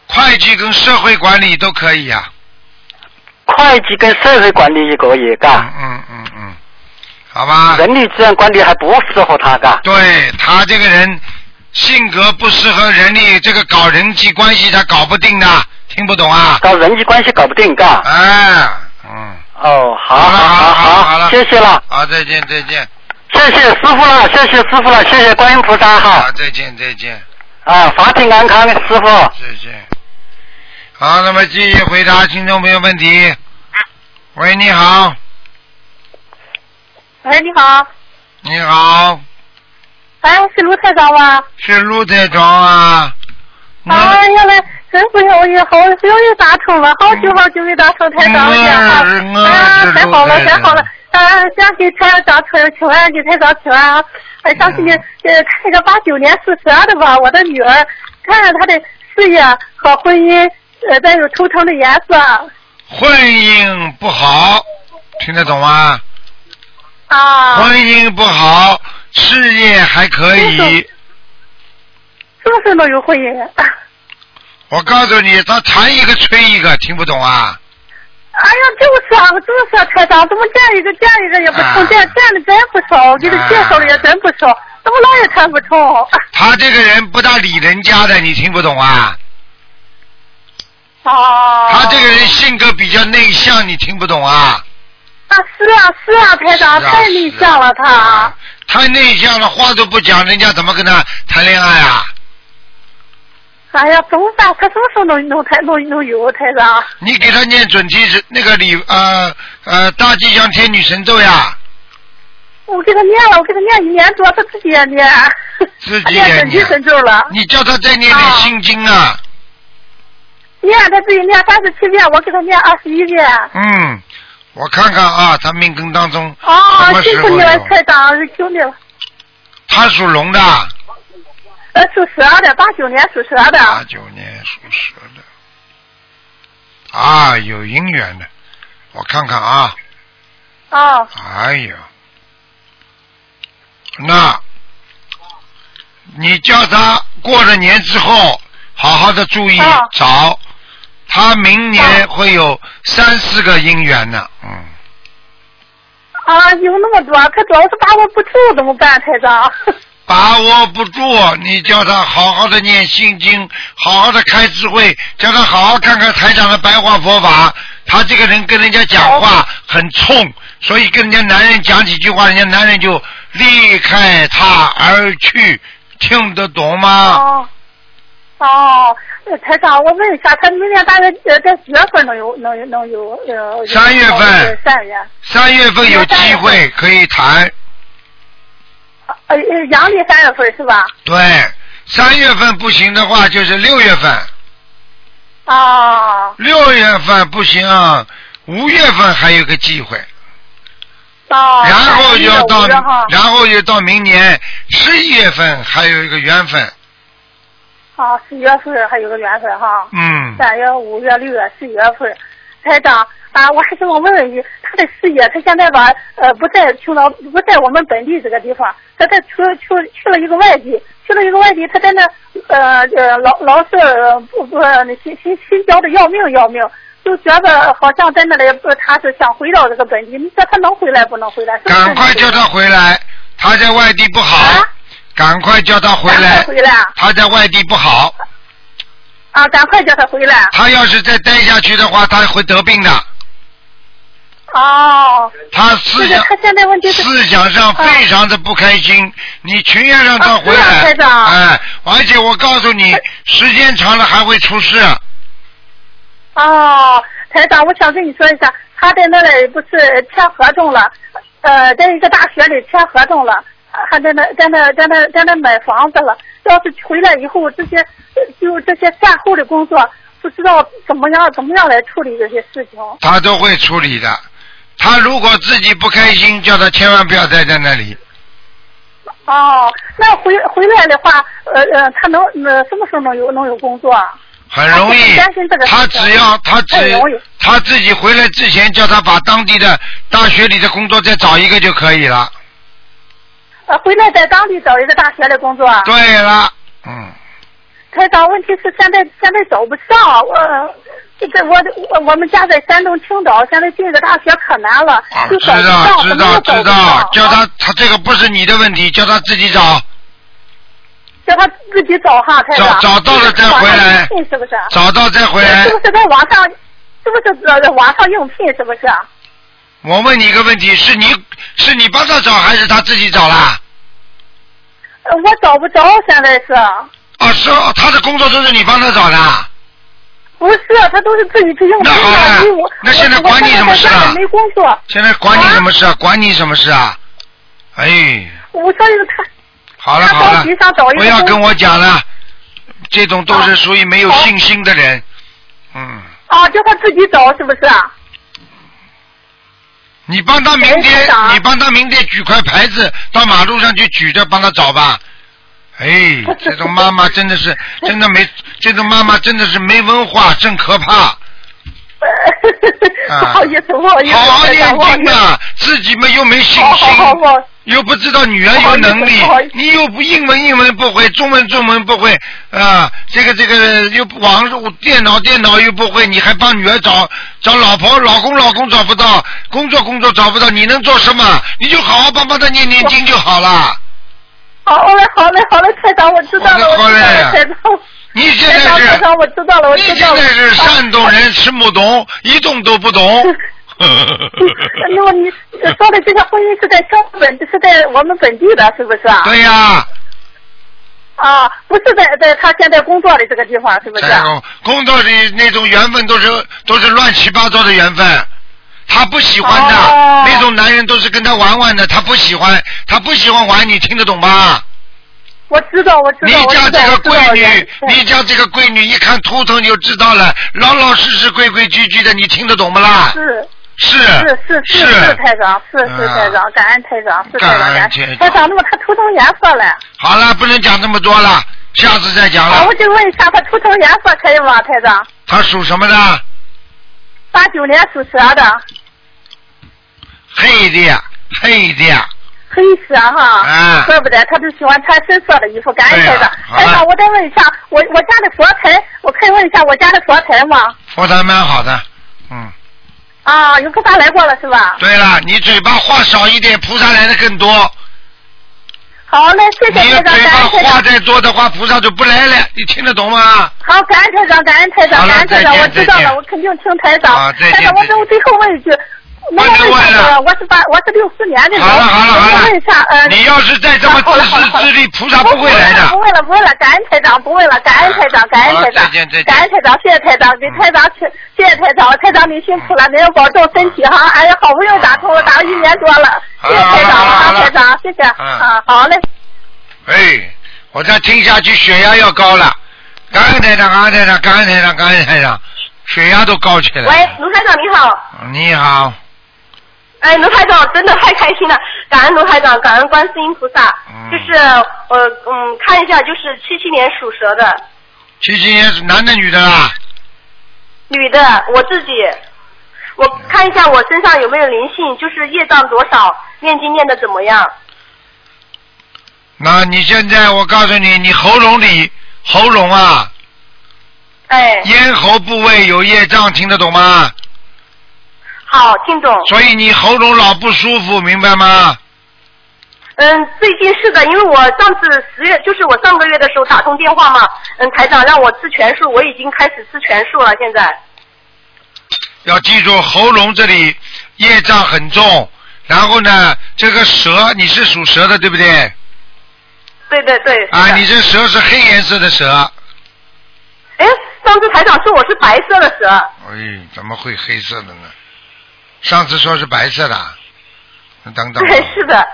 会计跟社会管理都可以呀、会计跟社会管理也可以，嘎。嗯嗯嗯，好吧。人力资源管理还不适合他，嘎。对他这个人性格不适合人力，这个搞人际关系他搞不定的，听不懂啊？搞人际关系搞不定，嘎。哎，嗯，哦，好，好了好，好了好，好了谢谢了，好，再见再见，谢谢师傅了，谢谢师傅了，谢谢观音菩萨哈好，，再见再见啊，法体安康，师傅。再见。好，那么继续回答听众朋友问题。喂，你好，喂，你好，你好，哎，是卢台长吗？是卢台长啊。我啊，原来真不容易，好不容易打通了，好久好久没打通台长了哎呀是，太好了，太好了，啊，想给台长请请安，给台长请安啊！还，想给你呃看一个八九年属蛇的吧，我的女儿，看看她的事业和婚姻，呃，再有头疼的颜色婚姻不好，听得懂吗？啊，婚姻不好，事业还可以。什么时候能有婚姻？我告诉你，他谈一个吹一个，听不懂啊？哎呀，就是啊，就是啊，台长，怎么见一个见一个也不啊成，见见的真不少，给他介绍的也真不少，怎么老也谈不成？他这个人不大理人家的，你听不懂啊？哦，他这个人性格比较内向，你听不懂啊？啊，是啊，是啊，台长啊太内向了，他。太内向了，话都不讲，人家怎么跟他谈恋爱啊？哎呀，怎么办？他什么时候能能台能能有台长？你给他念准提是那个礼呃呃大吉祥天女神咒呀，我给他念了，我给他念一年多，他自己也念，自己念念准提神咒了，你叫他再念念心经啊。念他自己念三十七遍，我给他念二十一遍。嗯，我看看啊，他命根当中啊什么，时候辛苦你了，有？台长，求你了。他属龙的，呃，属蛇的，八九年属蛇的。八九年属蛇的，啊，有姻缘的，我看看啊，啊，哎呀，那，你叫他过了年之后，好好的注意啊找，他明年啊会有三四个姻缘呢，嗯，啊，有那么多，可主要是把握不住，怎么办，台长？把握不住，你叫他好好的念心经，好好的开智慧，叫他好好看看台长的白话佛法。他这个人跟人家讲话很冲，所以跟人家男人讲几句话，人家男人就离开他而去，听得懂吗？哦，哦，呃台长，我问一下，他明年大概呃在几月份能有能有能有呃？三月份三月。三月份有机会可以谈，呃呃，阳历三月份是吧？对，三月份不行的话就是六月份，啊六月份不行，五月份还有个机会。啊。然后就要到然后就到明年十一月份还有一个缘分，啊，十月份还有个缘分哈。嗯，三月、五月、六月、十月份，台长啊，我还想问问你，他的事业，他现在吧，呃，不在青岛，不在我们本地这个地方，他在去去去了一个外地，去了一个外地，他在那呃呃老老是呃不不那心心心焦的要命要命，就觉得好像在那里不他是想回到这个本地，你说他能回来不能回来？赶快叫他回来，他在外地不好啊，赶快叫他回来，回来。他在外地不好，啊！赶快叫他回来。他要是再待下去的话，他会得病的，哦。他思想他现在问题是思想上非常的不开心，你情愿让他回来。台，长。哎，而且我告诉你，时间长了还会出事，哦，台长，我想跟你说一下，他在那里不是签合同了，呃，在一个大学里签合同了，还在那在那在那在那买房子了。要是回来以后，这些呃就这些善后的工作，不知道怎么样怎么样来处理这些事情。他都会处理的。他如果自己不开心，叫他千万不要待在那里。哦，那回回来的话，呃呃，他能呃什么时候能有能有工作？啊？很容易他只要他只他自己回来之前，叫他把当地的大学里的工作再找一个就可以了。呃，回来在当地找一个大学的工作。啊对了，嗯，台长，问题是现在现在找不上，我这个我我我们家在山东青岛，现在进个大学可难了，啊，就知找不上，道知道知道叫他他这个不是你的问题，叫他自己找，叫他自己找哈，台长。找找到了再回来是不是？找到再回来是。不是在网上？是不是在网上应聘？是不是？我问你一个问题，是你是你帮他找还是他自己找啦？呃我找不着，现在是。啊，是哦，他的工作都是你帮他找的。不是，他都是自己去应聘那好了的。我那现在管你什么事啊没工作，现在管你什么事啊？管你什么事啊？哎，我所以他他好了好了不要跟我讲了，这种都是属于没有信心的人。嗯，啊，叫他自己找是不是？你帮他明哎天你帮他明天举块牌子到马路上去举着，帮他找吧。哎，这种妈妈真的是，真的没，这种妈妈真的是没文化，真可怕。啊 不好意思，不好意思，好好念经啊，自己们又没信好好好，心，我又不知道女儿有能力你又不英文英文不会，中文中文不会啊，这个这个又网络电脑电脑又不会，你还帮女儿找找老婆老公老公找不到，工作工作找不到，你能做什么？你就好好帮帮他念念经就好了。好嘞，好嘞，好嘞，台长，我知道了，我好嘞知道了，台长。你现，在是台长，我知道了，我你知道了。现在是山东人，吃不懂，一动都不懂。那么你说的这个婚姻是在香本，是在我们本地的，是不是啊？对呀、啊，不是在在他现在工作的这个地方，是不是？在工工作的那种缘分都是都是乱七八糟的缘分，他不喜欢的、哦那种男人都是跟他玩玩的，他不喜欢，他不喜欢玩，你听得懂吗？我知道，我知道，我知道，家这个闺女，你家这个闺女一看图腾就知道了，老老实实、规规矩矩的，你听得懂不啦？是是是是是是台长，是是啊台长，感恩台长，是台长，感恩台长。那么他涂成颜色了？好了，不能讲这么多了，下次再讲啊，了我。就问一下，他涂成颜色可以吗，台长？他属什么的？八九年属蛇的，黑的，黑的。黑色哈。啊怪不得他就喜欢穿深色的衣服，感恩台长。台长，我再问一下，我我家的佛台，我可以问一下我家的佛台吗？佛台蛮好的，嗯。啊，有菩萨来过了是吧？对了，你嘴巴话少一点，菩萨来的更多。好嘞，谢谢你台长，嘴巴感恩台长。话再多的话，菩萨就不来了。你听得懂吗？好，感恩台长，感恩台好长，了感恩台长，见我知道再见了，我肯定听台长。啊再见台长，我最后问一句，能不能问一问了下，我是八，我是六四年的人，好了好了好了问一下，呃，你要是再这么自私自利，菩萨不会来的不。问了，不问了，感恩台长，不问了，感恩台长，感恩台长感恩台长，谢谢台长，给台长请，谢谢台长，台长您辛苦了，您要保重身体哈，哎呀，好不容易打通了，打了一年多了，谢谢台长，啊，台长，谢谢，嗯啊，好嘞，哎，我再听下去，血压要高了。感恩台长，感恩台长，感恩台长，感恩台长，血压都高起来了。喂，卢台长你好。你好，哎，卢台长真的太开心了，感恩卢台长，感恩观世音菩萨。嗯就是呃嗯，看一下，就是七七年属蛇的七七年是男的女的啦？女的，我自己，我看一下我身上有没有灵性，就是业障多少，念经念的怎么样？那你现在我告诉你，你喉咙里喉咙啊，哎，咽喉部位有业障，听得懂吗？好，听懂。所以你喉咙老不舒服，明白吗？嗯，最近是的，因为我上次十月，就是我上个月的时候打通电话嘛，嗯，台长让我吃全素，我已经开始吃全素了，现在。要记住，喉咙这里业障很重。然后呢，这个蛇，你是属蛇的，对不对？对对对。啊，你这蛇是黑颜色的蛇。哎，上次台长说我是白色的蛇。哎，怎么会黑色的呢？上次说是白色的，等等。对，是的。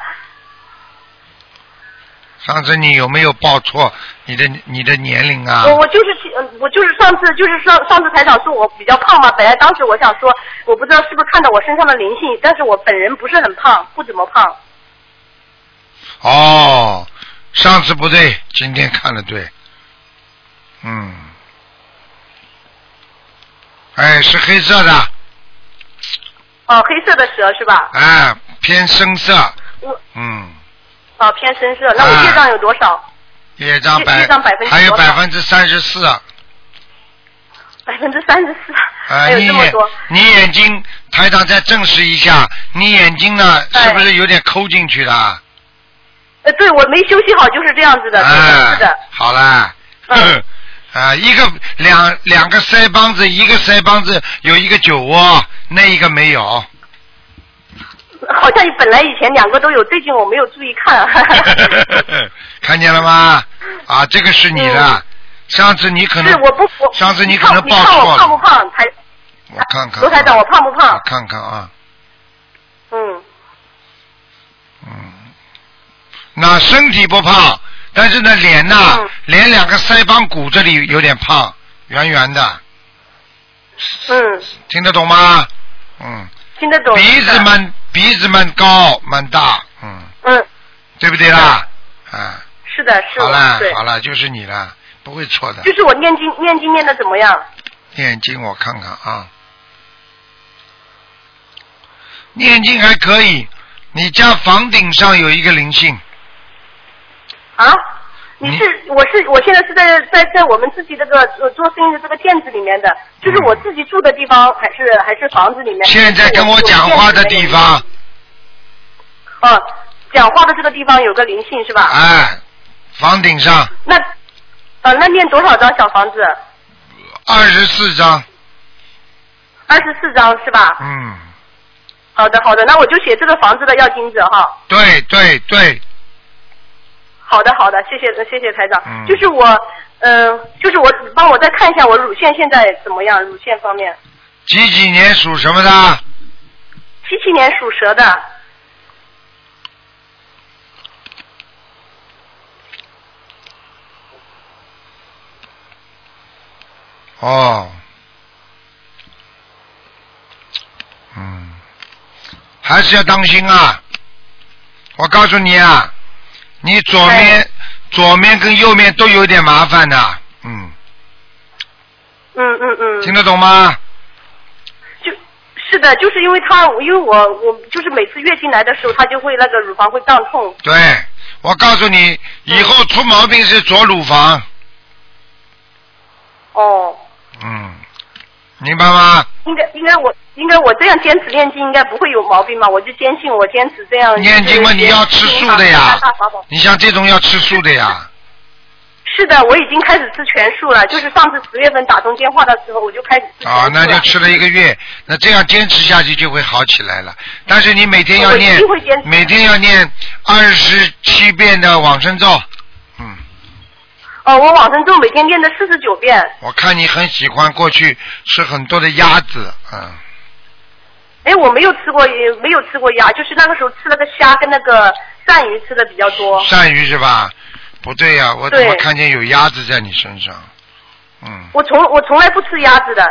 上次你有没有报错你的你的年龄啊？我我就是去我就是上次就是上上次台长说我比较胖嘛，本来当时我想说，我不知道是不是看到我身上的灵性，但是我本人不是很胖，不怎么胖。哦，上次不对，今天看了对。嗯。哎，是黑色的。哦，黑色的蛇是吧？哎，偏深色。我嗯。哦，偏深色，那我业障有多少？业障百业障百分之还有百分之三十四。百分之三十四，啊，还有你眼这么多。你眼睛，台长再证实一下，你眼睛呢哎是不是有点抠进去了？呃，对我没休息好，就是这样子的，是的。好啦。嗯 啊，一个两两个腮帮子，一个腮帮子有一个酒窝，那一个没有。好像本来以前两个都有，最近我没有注意看。看见了吗？啊，这个是你的。上次你可能是我不我上次你你可能报错了。胖不胖？台我看看。罗台长，我胖不胖我？看看啊，嗯，嗯，那身体不胖，但是呢脸呐，嗯脸两个腮帮骨这里有点胖，圆圆的，嗯，听得懂吗？嗯，听得懂。鼻子蛮鼻子蛮高蛮大，嗯，嗯，对不对啦？啊，是的，是的好了，好了，就是你了，不会错的。就是我念经念经念的怎么样？念经我看看啊，念经还可以。你家房顶上有一个灵性，啊？你是我是我现在是在在在我们自己这个呃做生意的这个店子里面的，就是我自己住的地方还是还是房子里面？现在跟我讲话的地方，哦，讲话的这个地方有个灵性是吧？哎，房顶上那呃那念多少张小房子？二十四张，二十四张是吧？嗯，好的好的，那我就写这个房子的要金子哈。对对对，好的好的，谢谢谢谢台长。嗯就是我嗯、就是我帮我再看一下我乳腺现在怎么样，乳腺方面。几几年属什么的？七七年属蛇的，哦，嗯，还是要当心啊！我告诉你啊，你左面、哎左面跟右面都有点麻烦的，嗯，嗯嗯嗯。听得懂吗？就是的，就是因为他，因为我我就是每次月经来的时候，他就会那个乳房会胀痛。对，我告诉你，以后出毛病是左乳房，哦，嗯，明白吗？应该应该我应该我这样坚持念经，应该不会有毛病吧？我就坚信我坚持这样。念经嘛，你要吃素的呀。你像这种要吃素的呀，是的，我已经开始吃全素了。就是上次十月份打通电话的时候，我就开始啊，了。那就吃了一个月，那这样坚持下去就会好起来了。但是你每天要念每天要念二十七遍的往生咒。嗯，哦，我往生咒每天念的四十九遍。我看你很喜欢过去吃很多的鸭子，嗯，哎，我没有吃过，也没有吃过鸭，就是那个时候吃了个虾跟那个鳝鱼吃的比较多。鳝鱼是吧？不对呀、我怎么看见有鸭子在你身上？嗯，我从我从来不吃鸭子的。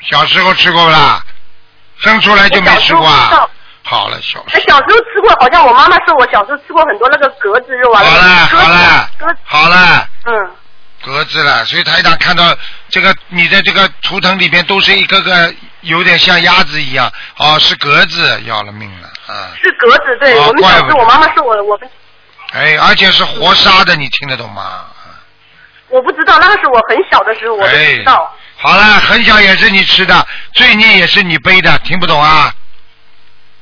小时候吃过不啦？生出来就没吃过啊？好了，小时候吃过，好像我妈妈说我小时候吃过很多那个格子肉啊。好了好了，好了。嗯，格子了，所以台长看到这个你的这个图腾里边都是一个个有点像鸭子一样，哦，是格子，要了命了啊！是格子，对、哦我们小时候，我妈妈是我我们哎，而且是活杀的，你听得懂吗？我不知道，那个是我很小的时候我都不知道。好了，很小也是你吃的，罪孽也是你背的，听不懂啊？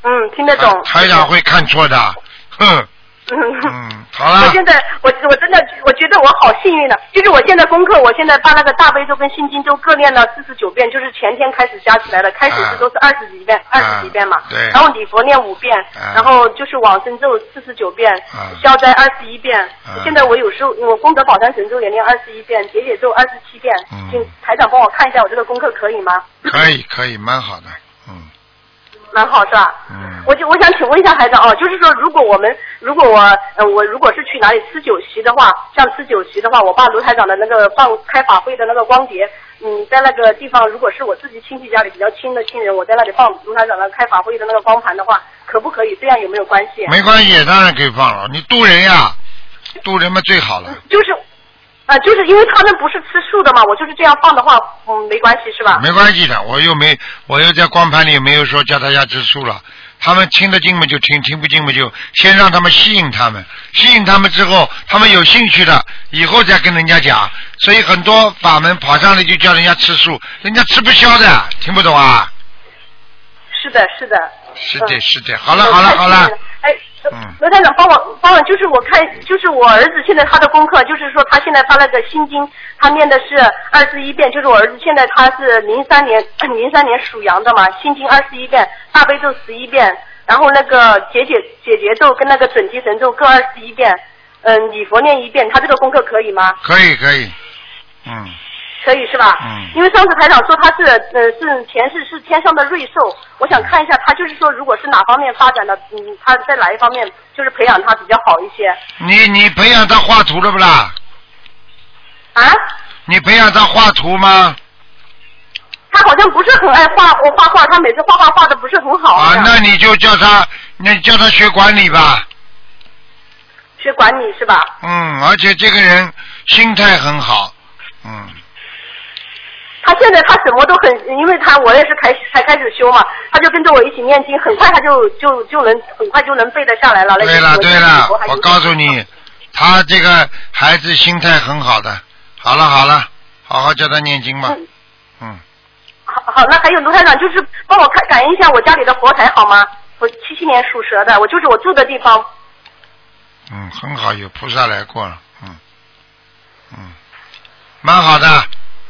嗯，听得懂。台长会看错的，哼，嗯。嗯，好了我，现在我我真的我觉得我好幸运的，就是我现在功课，我现在把那个大悲咒跟心经都各念了四十九遍，就是前天开始加起来的，开始是都是二十几遍，二十几遍嘛。对然后礼佛念五遍，啊然后就是往生咒四十九遍，啊消灾二十一遍。啊现在我有时候我功德宝山神咒也念二十一遍，解解咒二十七遍。嗯请台长帮我看一下我这个功课可以吗？可以可以，蛮好的，嗯，蛮好是吧？嗯，我就我想请问一下孩子哦，就是说，如果我们如果我呃我如果是去哪里吃酒席的话，像吃酒席的话，我爸卢台长的那个放开法会的那个光碟，嗯，在那个地方，如果是我自己亲戚家里比较亲的亲人，我在那里放卢台长的开法会的那个光盘的话，可不可以？这样有没有关系？没关系，当然可以放了。你渡人呀，渡人嘛最好了。就是。啊、就是因为他们不是吃素的嘛，我就是这样放的话，嗯，没关系是吧？没关系的，我又没，我又在光盘里没有说叫大家吃素了。他们听得进嘛就听，听不进嘛就先让他们吸引他们，吸引他们之后，他们有兴趣的，以后再跟人家讲。所以很多法门跑上来就叫人家吃素，人家吃不消的，听不懂啊？是的，是的。是的，是的。好了，好了，好了。哎，罗台长，帮我帮我，就是我看，就是我儿子现在他的功课，就是说他现在他那个心经，他念的是二十一遍，就是我儿子现在他是零三年零三年属羊的嘛，心经二十一遍，大悲咒十一遍，然后那个解解解结咒跟那个准提神咒各二十一遍，嗯，礼佛念一遍，他这个功课可以吗？可以，可以。嗯。可以是吧？嗯。因为上次台长说他是呃是前世是天上的瑞兽，我想看一下他就是说如果是哪方面发展的，嗯，他在哪一方面就是培养他比较好一些。你你培养他画图了不啦？啊？你培养他画图吗？他好像不是很爱画，我画画，他每次画画画的不是很好。啊，那你就叫他，那你叫他学管理吧。学管理是吧？嗯，而且这个人心态很好，嗯。他现在他什么都很，因为他我也是开才开始修嘛，他就跟着我一起念经，很快他就就就能很快就能背得下来了。对了对了我告诉你，他这个孩子心态很好的。好了好了，好好教他念经吧。嗯，好好，那还有卢台长，就是帮我看感应一下我家里的佛台好吗？我七七年属蛇的，我就是我住的地方。嗯，很好，有菩萨来过了，嗯，嗯，蛮好的，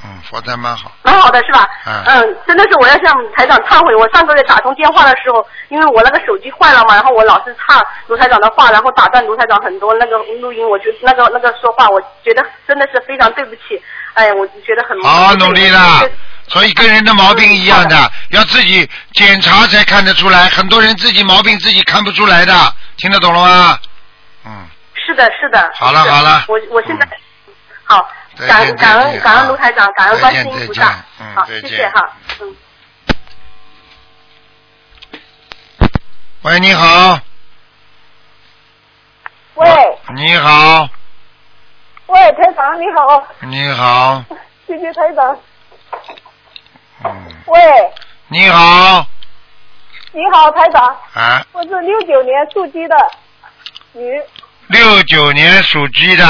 嗯，佛台蛮好。蛮好的是吧？嗯嗯，真的是我要向台长忏悔。我上个月打通电话的时候，因为我那个手机坏了嘛，然后我老是插卢台长的话，然后打断卢台长很多那个录音，我觉得那个那个说话，我觉得真的是非常对不起。哎，我觉得很好好努力啦。所以跟人的毛病一样嗯的，要自己检查才看得出来。很多人自己毛病自己看不出来的，听得懂了吗？嗯，是的，是的。好了好了我我现在、好，再感恩感恩感恩卢台长，感恩再观见再见世音菩萨。好，谢谢哈，嗯。喂，你好，喂。你好，喂，台长你好，你好，谢谢台长。嗯，喂，你好，你好，台长，啊，我是六九年属鸡的女，六九年属鸡的，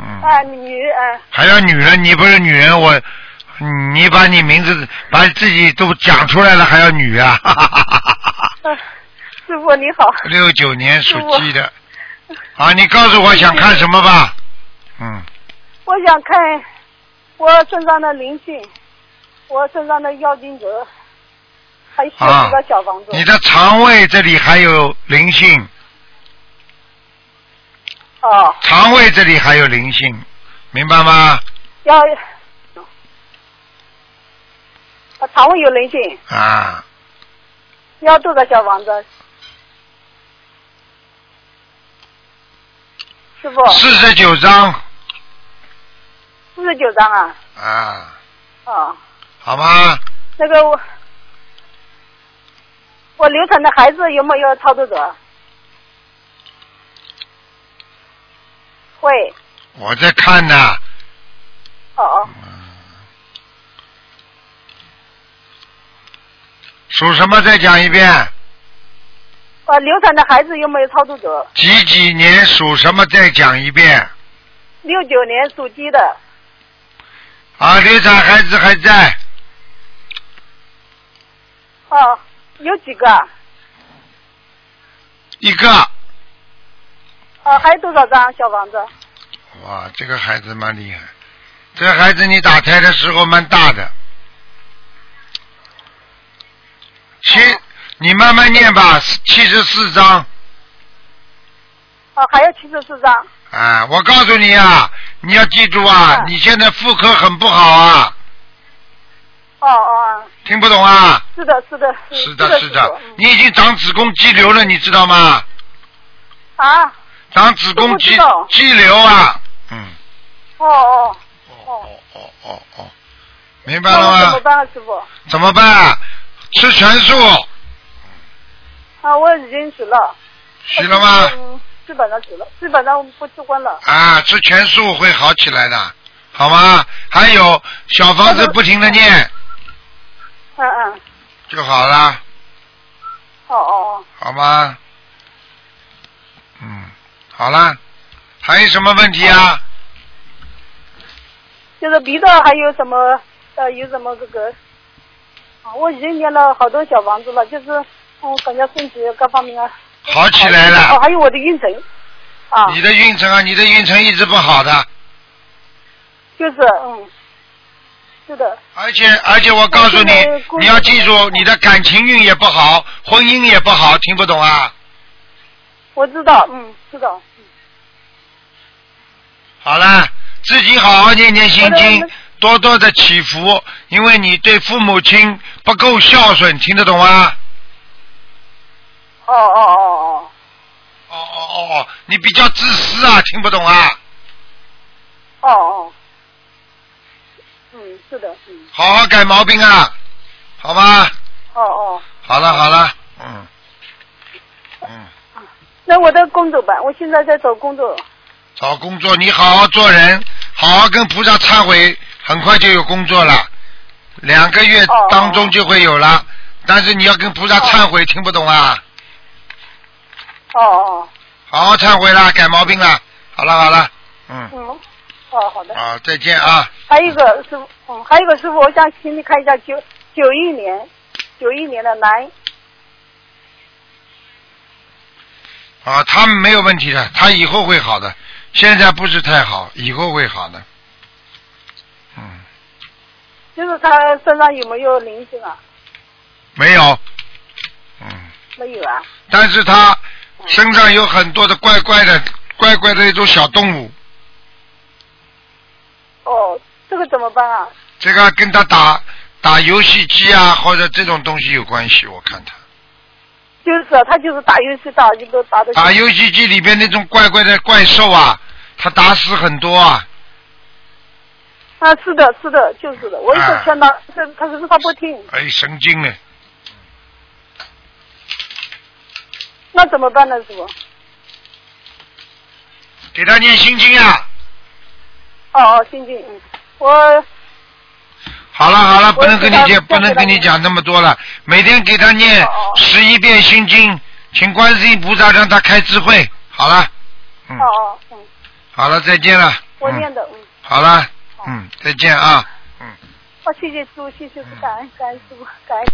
嗯，啊女啊，还要女人，你不是女人，我，你把你名字把自己都讲出来了，还要女啊？啊师傅你好，六九年属鸡的，啊，你告诉我想看什么吧？嗯，我想看我身上的灵性，我身上的妖精者，还需要几个小房子。你的肠胃这里还有灵性，哦，肠胃这里还有灵性，明白吗？要，啊肠胃有灵性，啊，要多少小房子？师傅，四十九张。四十九张啊，啊，哦，好吗？那个我，我流产的孩子有没有操作者？会，我在看呢，哦哦，属什么？再讲一遍。呃，流产的孩子有没有操作者？几几年属什么？再讲一遍。六九年属鸡的，啊，流产孩子还在，哦，有几个啊？一个。呃，还有多少张小房子？哇，这个孩子蛮厉害。这个孩子你打胎的时候蛮大的，七，你慢慢念吧，七十四章。哦，还有七十四张。啊，我告诉你啊，你要记住啊，嗯你现在妇科很不好啊，哦哦，听不懂啊？是的，是的，嗯是的，是的是师傅，嗯你已经长子宫肌瘤了，你知道吗？啊，长子宫肌肌瘤啊，嗯，哦哦，哦哦哦哦，明白了吗怎么？办啊，师傅？怎么办啊？吃全素，啊，我已经吃了。许了吗？嗯，基本上吃了，基本上不吃荤了。啊，吃全素会好起来的，好吗？还有小房子不停的念嗯嗯，就好了，哦哦好吗？嗯，好了，还有什么问题啊？就是鼻子还有什么呃有什么这个？啊，我已经念了好多小房子了，就是我，感觉身体各方面啊。好起来了哦，还有我的运程。啊，你的运程啊，你的运程一直不好的，就是嗯，是的，而且而且我告诉你你要记住，你的感情运也不好，婚姻也不好，听不懂啊？我知道，嗯，知道。嗯好了，自己好好念念心经，多多的祈福，因为你对父母亲不够孝顺，听得懂吗？哦哦哦哦，哦哦哦哦，你比较自私啊，听不懂啊？哦哦。嗯，是的，嗯，好好改毛病啊，好吗？哦哦。好了好了，嗯嗯，那我的工作吧，我现在在找工作。找工作你好好做人，好好跟菩萨忏悔，很快就有工作了，两个月哦当中就会有了，但是你要跟菩萨忏悔，听不懂啊？哦哦，好好忏悔啦，改毛病啦。好了好了，嗯，嗯，哦，好的。啊，再见啊。还有一个师傅，嗯，还有一个师傅，我想请你看一下九九一年，九一年的男，啊，他们没有问题的，他以后会好的，现在不是太好，以后会好的。嗯，就是他身上有没有灵性啊？没有，嗯，没有啊。但是他身上有很多的怪怪的、怪怪的一种小动物，哦，这个怎么办啊？这个跟他打打游戏机啊或者这种东西有关系，我看他就是啊他就是打游戏打一个打的。打游戏机里边那种怪怪的怪兽啊，他打死很多啊。啊，是的，是的，就是的，我一直啊劝他，他他可是他不听，哎，神经呢。那怎么办呢，师傅？给他念心经啊！哦哦，心经，嗯，我好了好了，不能跟你讲，不能跟你讲那么多了。每天给他念十一遍心经，请观世音菩萨让他开智慧。好了，嗯哦，哦，嗯，好了，再见了。嗯我念的，嗯，好了，嗯，再见啊，嗯。哦，谢谢师傅，谢谢师傅，感恩感恩师傅，感恩。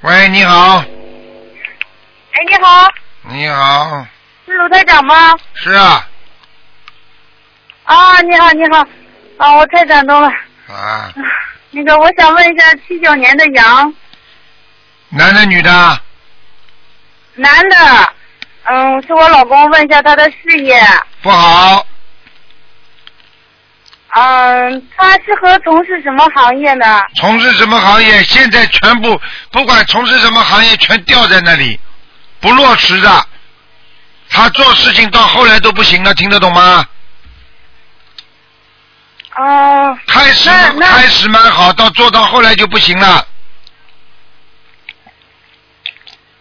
喂，你好，哎，你好，你好，是卢台长吗？是啊，啊，你好，你好，啊，我太感动了。啊，那个，我想问一下，七九年的羊，男的女的？男的，嗯，是我老公，问一下他的事业，不好，嗯，他适合从事什么行业呢？从事什么行业？现在全部不管从事什么行业，全吊在那里，不落实的。他做事情到后来都不行了，听得懂吗？哦，开始开始蛮好，到做到后来就不行了。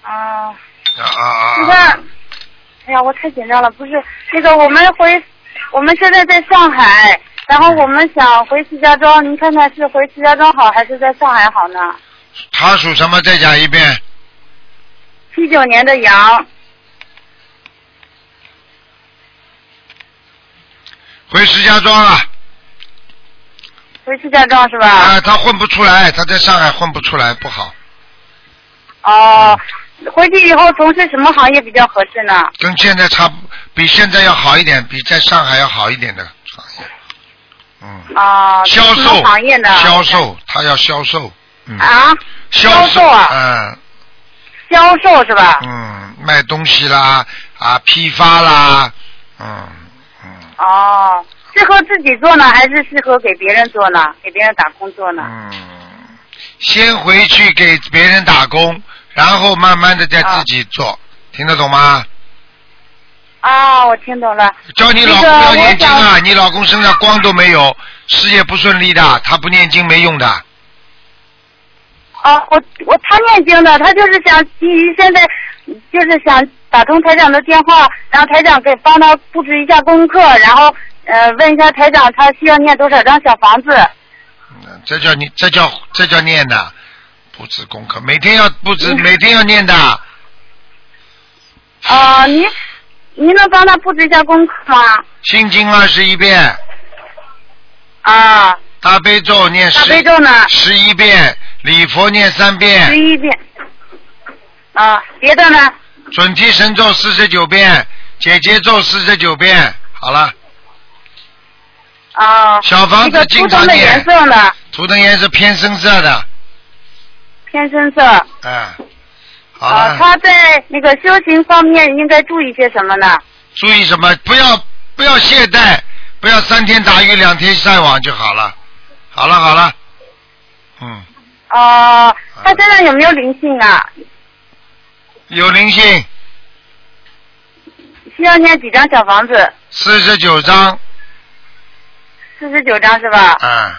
啊，啊啊啊！那个，哎呀，我太紧张了，不是那个，我们回，我们现在在上海，然后我们想回石家庄，您看看是回石家庄好还是在上海好呢？他属什么？再讲一遍。七九年的羊，回石家庄啊！回石家庄是吧？啊，他混不出来，他在上海混不出来，不好。哦，回去以后从事什么行业比较合适呢？跟现在差不，比现在要好一点，比在上海要好一点的行业。嗯，啊，销售行业呢？销售，他要销售。嗯，啊，销销售啊嗯销售是吧？嗯，卖东西啦，啊，批发啦，嗯嗯，哦，适合自己做呢，还是适合给别人做呢？给别人打工做呢？嗯，先回去给别人打工，然后慢慢的再自己做，听得懂吗？啊，我听懂了。叫你老公那个要念经啊！你老公身上光都没有，事业不顺利的，他不念经没用的。啊，我我他念经的，他就是想基于现在就是想打通台长的电话，然后台长给帮他布置一下功课，然后呃问一下台长他需要念多少张小房子。嗯这叫你，这叫这叫念的，布置功课，每天要布置，每天要念的。啊，您您能帮他布置一下功课吗？心经二十一遍，啊，大悲咒念十大十悲咒呢？十一遍，礼佛念三遍十，一遍。啊，别的呢？准提神咒四十九遍，解结咒四十九遍，好了。啊，小房子图腾的颜色呢？图腾颜色偏深色的，偏深色。嗯，好啊，了，他在那个修行方面应该注意些什么呢？注意什么？不要不要懈怠，不要三天打鱼两天晒网就好了。好了好了，嗯，啊，他身上有没有灵性啊？有灵性，需要念几张小房子？四十九章，四十九张是吧？嗯，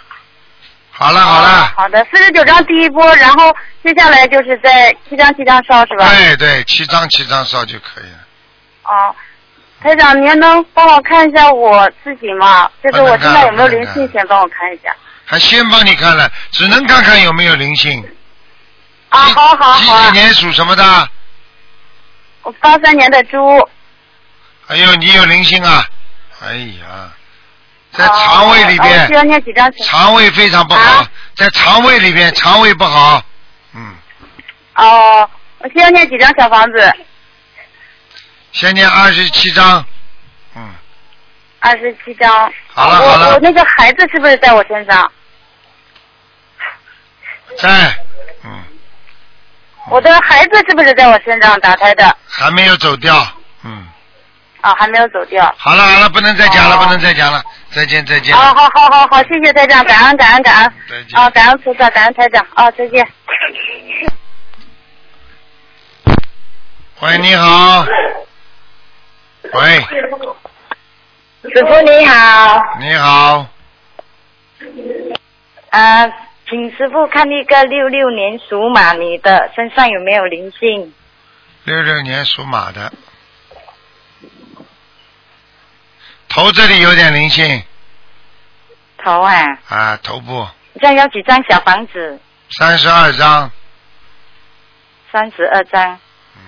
好了好了啊，好的，四十九张第一波，然后接下来就是在七张七张烧是吧？对对，七张七张烧就可以了。哦，台长，您能帮我看一下我自己吗？就是我现在有没有灵性，先帮我看一下。还先帮你看了，只能看看有没有灵性。啊，好好好几。几年属什么的？我八三年的猪。哎呦，你有灵性啊！哎呀，在哦肠胃里边需要边，念几张？肠胃非常不好，啊在肠胃里边，肠胃不好。嗯，哦，我需要念几张小房子？先念二十七张。嗯，二十七张。好了好了我那个孩子是不是在我身上？在，嗯，我的孩子是不是在我身上打胎的？还没有走掉。嗯，啊，还没有走掉。好了好了，不能再讲了，哦不能再讲了，再见再见。啊，好好好好，谢谢台长，感恩感恩感恩。再见啊，感恩菩萨，感恩台长。啊，再见。喂，你好。喂，师傅你好，你好，呃，请师傅看一个六六年属马女的身上有没有灵性？六六年属马的，头这里有点灵性头啊，啊，头部这样要几张小房子？三十二张，三十二张。嗯，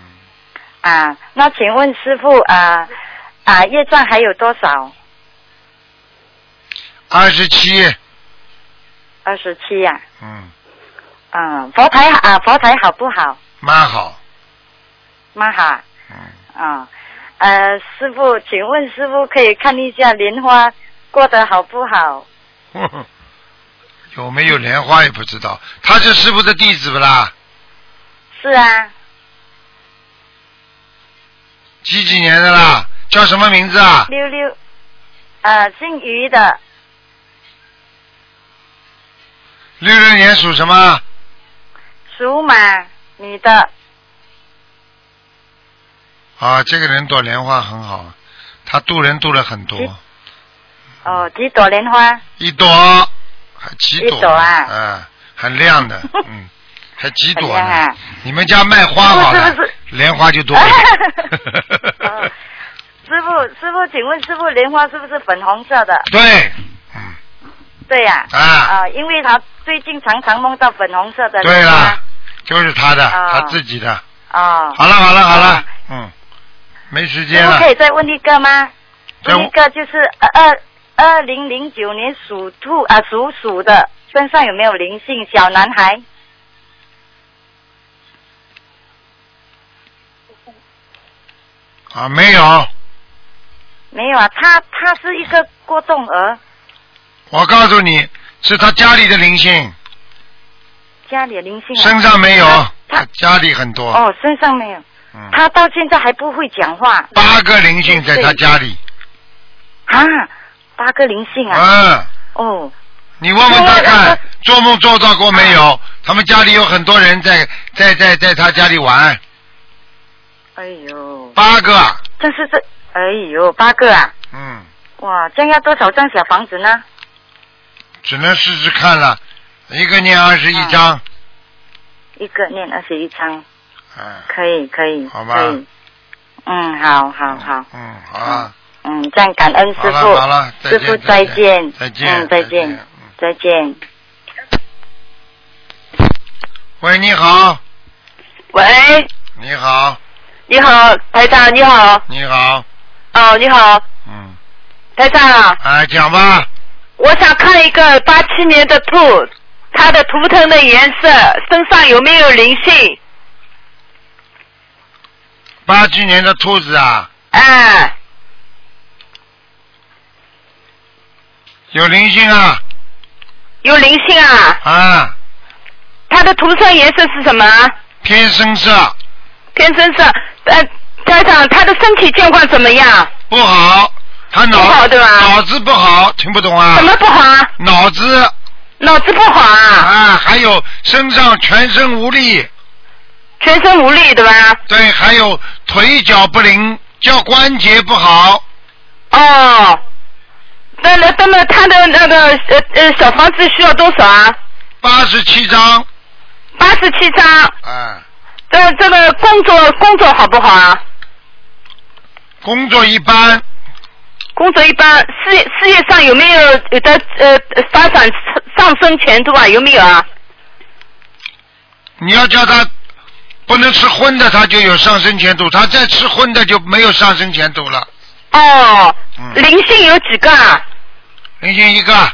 啊，那请问师傅啊啊，业障还有多少？二十七，二十七呀。嗯，嗯，佛台啊，佛台好不好？蛮好，蛮好。嗯，啊，呃，师傅，请问师傅可以看一下莲花过得好不好？呵 呵有没有莲花也不知道，他是师傅的弟子不啦？是啊，几几年的啦？叫什么名字啊？六六，呃，姓于的，六六年属什么？属马，女的。啊，这个人朵莲花很好，他渡人渡了很多，哦，几朵莲花？一朵，还几朵？一朵啊嗯，很亮的，嗯，还几朵呢？啊你们家卖花好了，是不是莲花就多了。哦师傅，师傅，请问师傅，莲花是不是粉红色的？对，对呀、啊啊，因为他最近常常梦到粉红色的对了。，就是他的，啊他自己的。哦。好了好了好了啊，嗯，没时间了傅可。以再问一个吗？再问一个就是二二零零九年属兔啊属鼠的身上有没有灵性？小男孩啊，没有，没有啊？他他是一个过动儿，我告诉你，是他家里的灵性，家里的灵性、啊、身上没有，他他家里很多。哦，身上没有。嗯，他到现在还不会讲话。八个灵性在他家里，啊！八个灵性啊。嗯，哦，你问问他看，做梦做到过没有？他们家里有很多人在在在在他家里玩，哎呦，八个，这是这，哎呦，八个啊，嗯，哇，这样要多少张小房子呢？只能试试看了，一个念二十一章，一个念二十一张，嗯可以可以，好吧。可以。嗯，好好好，嗯，好啊，嗯，这样感恩师傅，好了，再师傅见再见，再见嗯，再见，再见。喂，你好，喂，你好，你好，台长，你好。你好，哦，你好。嗯。台长。啊，哎，讲吧，我想看一个八七年的兔，它的图腾的颜色，身上有没有灵性？八七年的兔子啊，哎，有灵性啊，有灵性啊。啊，它的涂色颜色是什么？偏深色，偏深色。呃，家长，他的身体健康怎么样？不好，他脑不好对吧脑子不好，听不懂啊？什么不好啊？脑子脑子不好啊？啊，还有身上全身无力，全身无力对吧？对，还有腿脚不灵，叫关节不好，哦。那那那么他的那个呃呃小房子需要多少啊？八十七张，八十七张。嗯，这这个工作工作好不好啊？工作一般，工作一般，事业事业上有没有有的呃发展上升前途啊？有没有啊？你要叫他不能吃荤的，他就有上升前途；他再吃荤的就没有上升前途了。哦，嗯灵性有几个啊？灵性一个，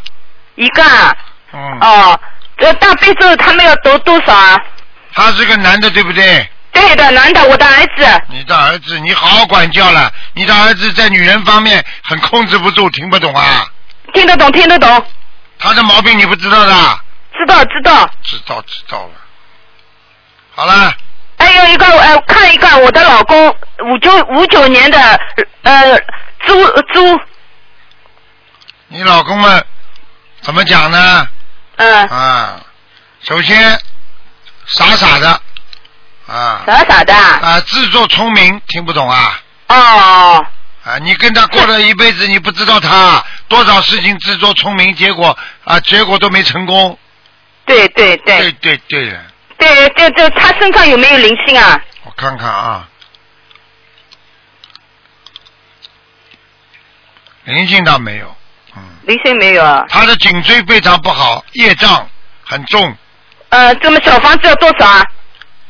一个啊。嗯，哦，这大悲咒他们要读多少啊？他是个男的，对不对？对的，男的，我的儿子。你的儿子，你好好管教了。你的儿子在女人方面很控制不住，听不懂啊？听得懂，听得懂，他的毛病你不知道的？知道知道。知道知道了。好了，还有一个呃，看一个我的老公五九五九年的呃猪猪，你老公们怎么讲呢？嗯，啊，首先傻傻的啊傻傻的啊。啊，自作聪明，听不懂啊？哦，啊，你跟他过了一辈子，你不知道他多少事情自作聪明，结果啊，结果都没成功。对对对对对对了，对，这这他身上有没有灵性啊？我看看啊，灵性倒没有，嗯灵性没有啊？他的颈椎非常不好，业障很重，呃，这么小房子要多少啊？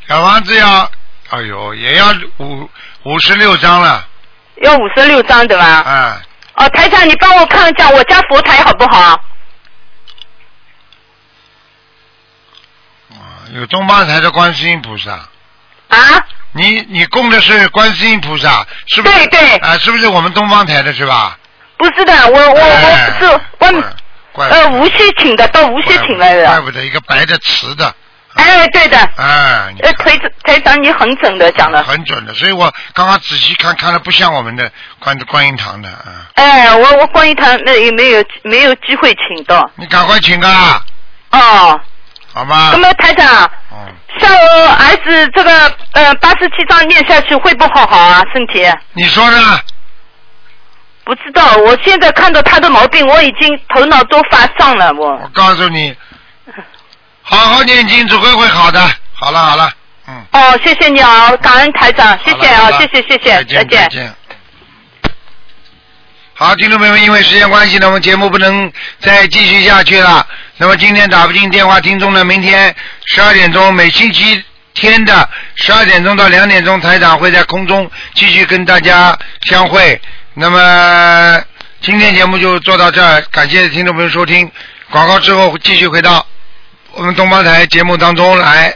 小房子要，哎呦，也要五五十六张了，要五十六张对吧？嗯，哦，台长，你帮我看一下我家佛台好不好？有东方台的观世音菩萨。啊？你你供的是观世音菩萨，是不是？对对啊，是不是我们东方台的是吧？不是的，我我哎我是我怪呃无锡请的，到无锡请来的。怪不得一个白的瓷的，哎，对的。哎，你呃，台长台长你很准的讲了。很准的，所以我刚刚仔细看，看了不像我们的观观音堂的啊。哎，我我观音堂那也没有没有机会请到。你赶快请啊，哦。好吗？那么台长，嗯，像我儿子这个呃八十七章念下去会不好好啊身体？你说呢？不知道，我现在看到他的毛病，我已经头脑都发胀了，我。我告诉你，好好念经，总归会好的。好了好了，嗯哦，谢谢你啊，感恩台长，谢谢啊，谢谢谢谢，再见再见。好，听众朋友们，因为时间关系呢，我们节目不能再继续下去了。那么今天打不进电话听众呢，明天十二点钟，每星期天的十二点钟到两点钟，台长会在空中继续跟大家相会。那么今天节目就做到这儿，感谢听众朋友收听。广告之后继续回到我们东方台节目当中来。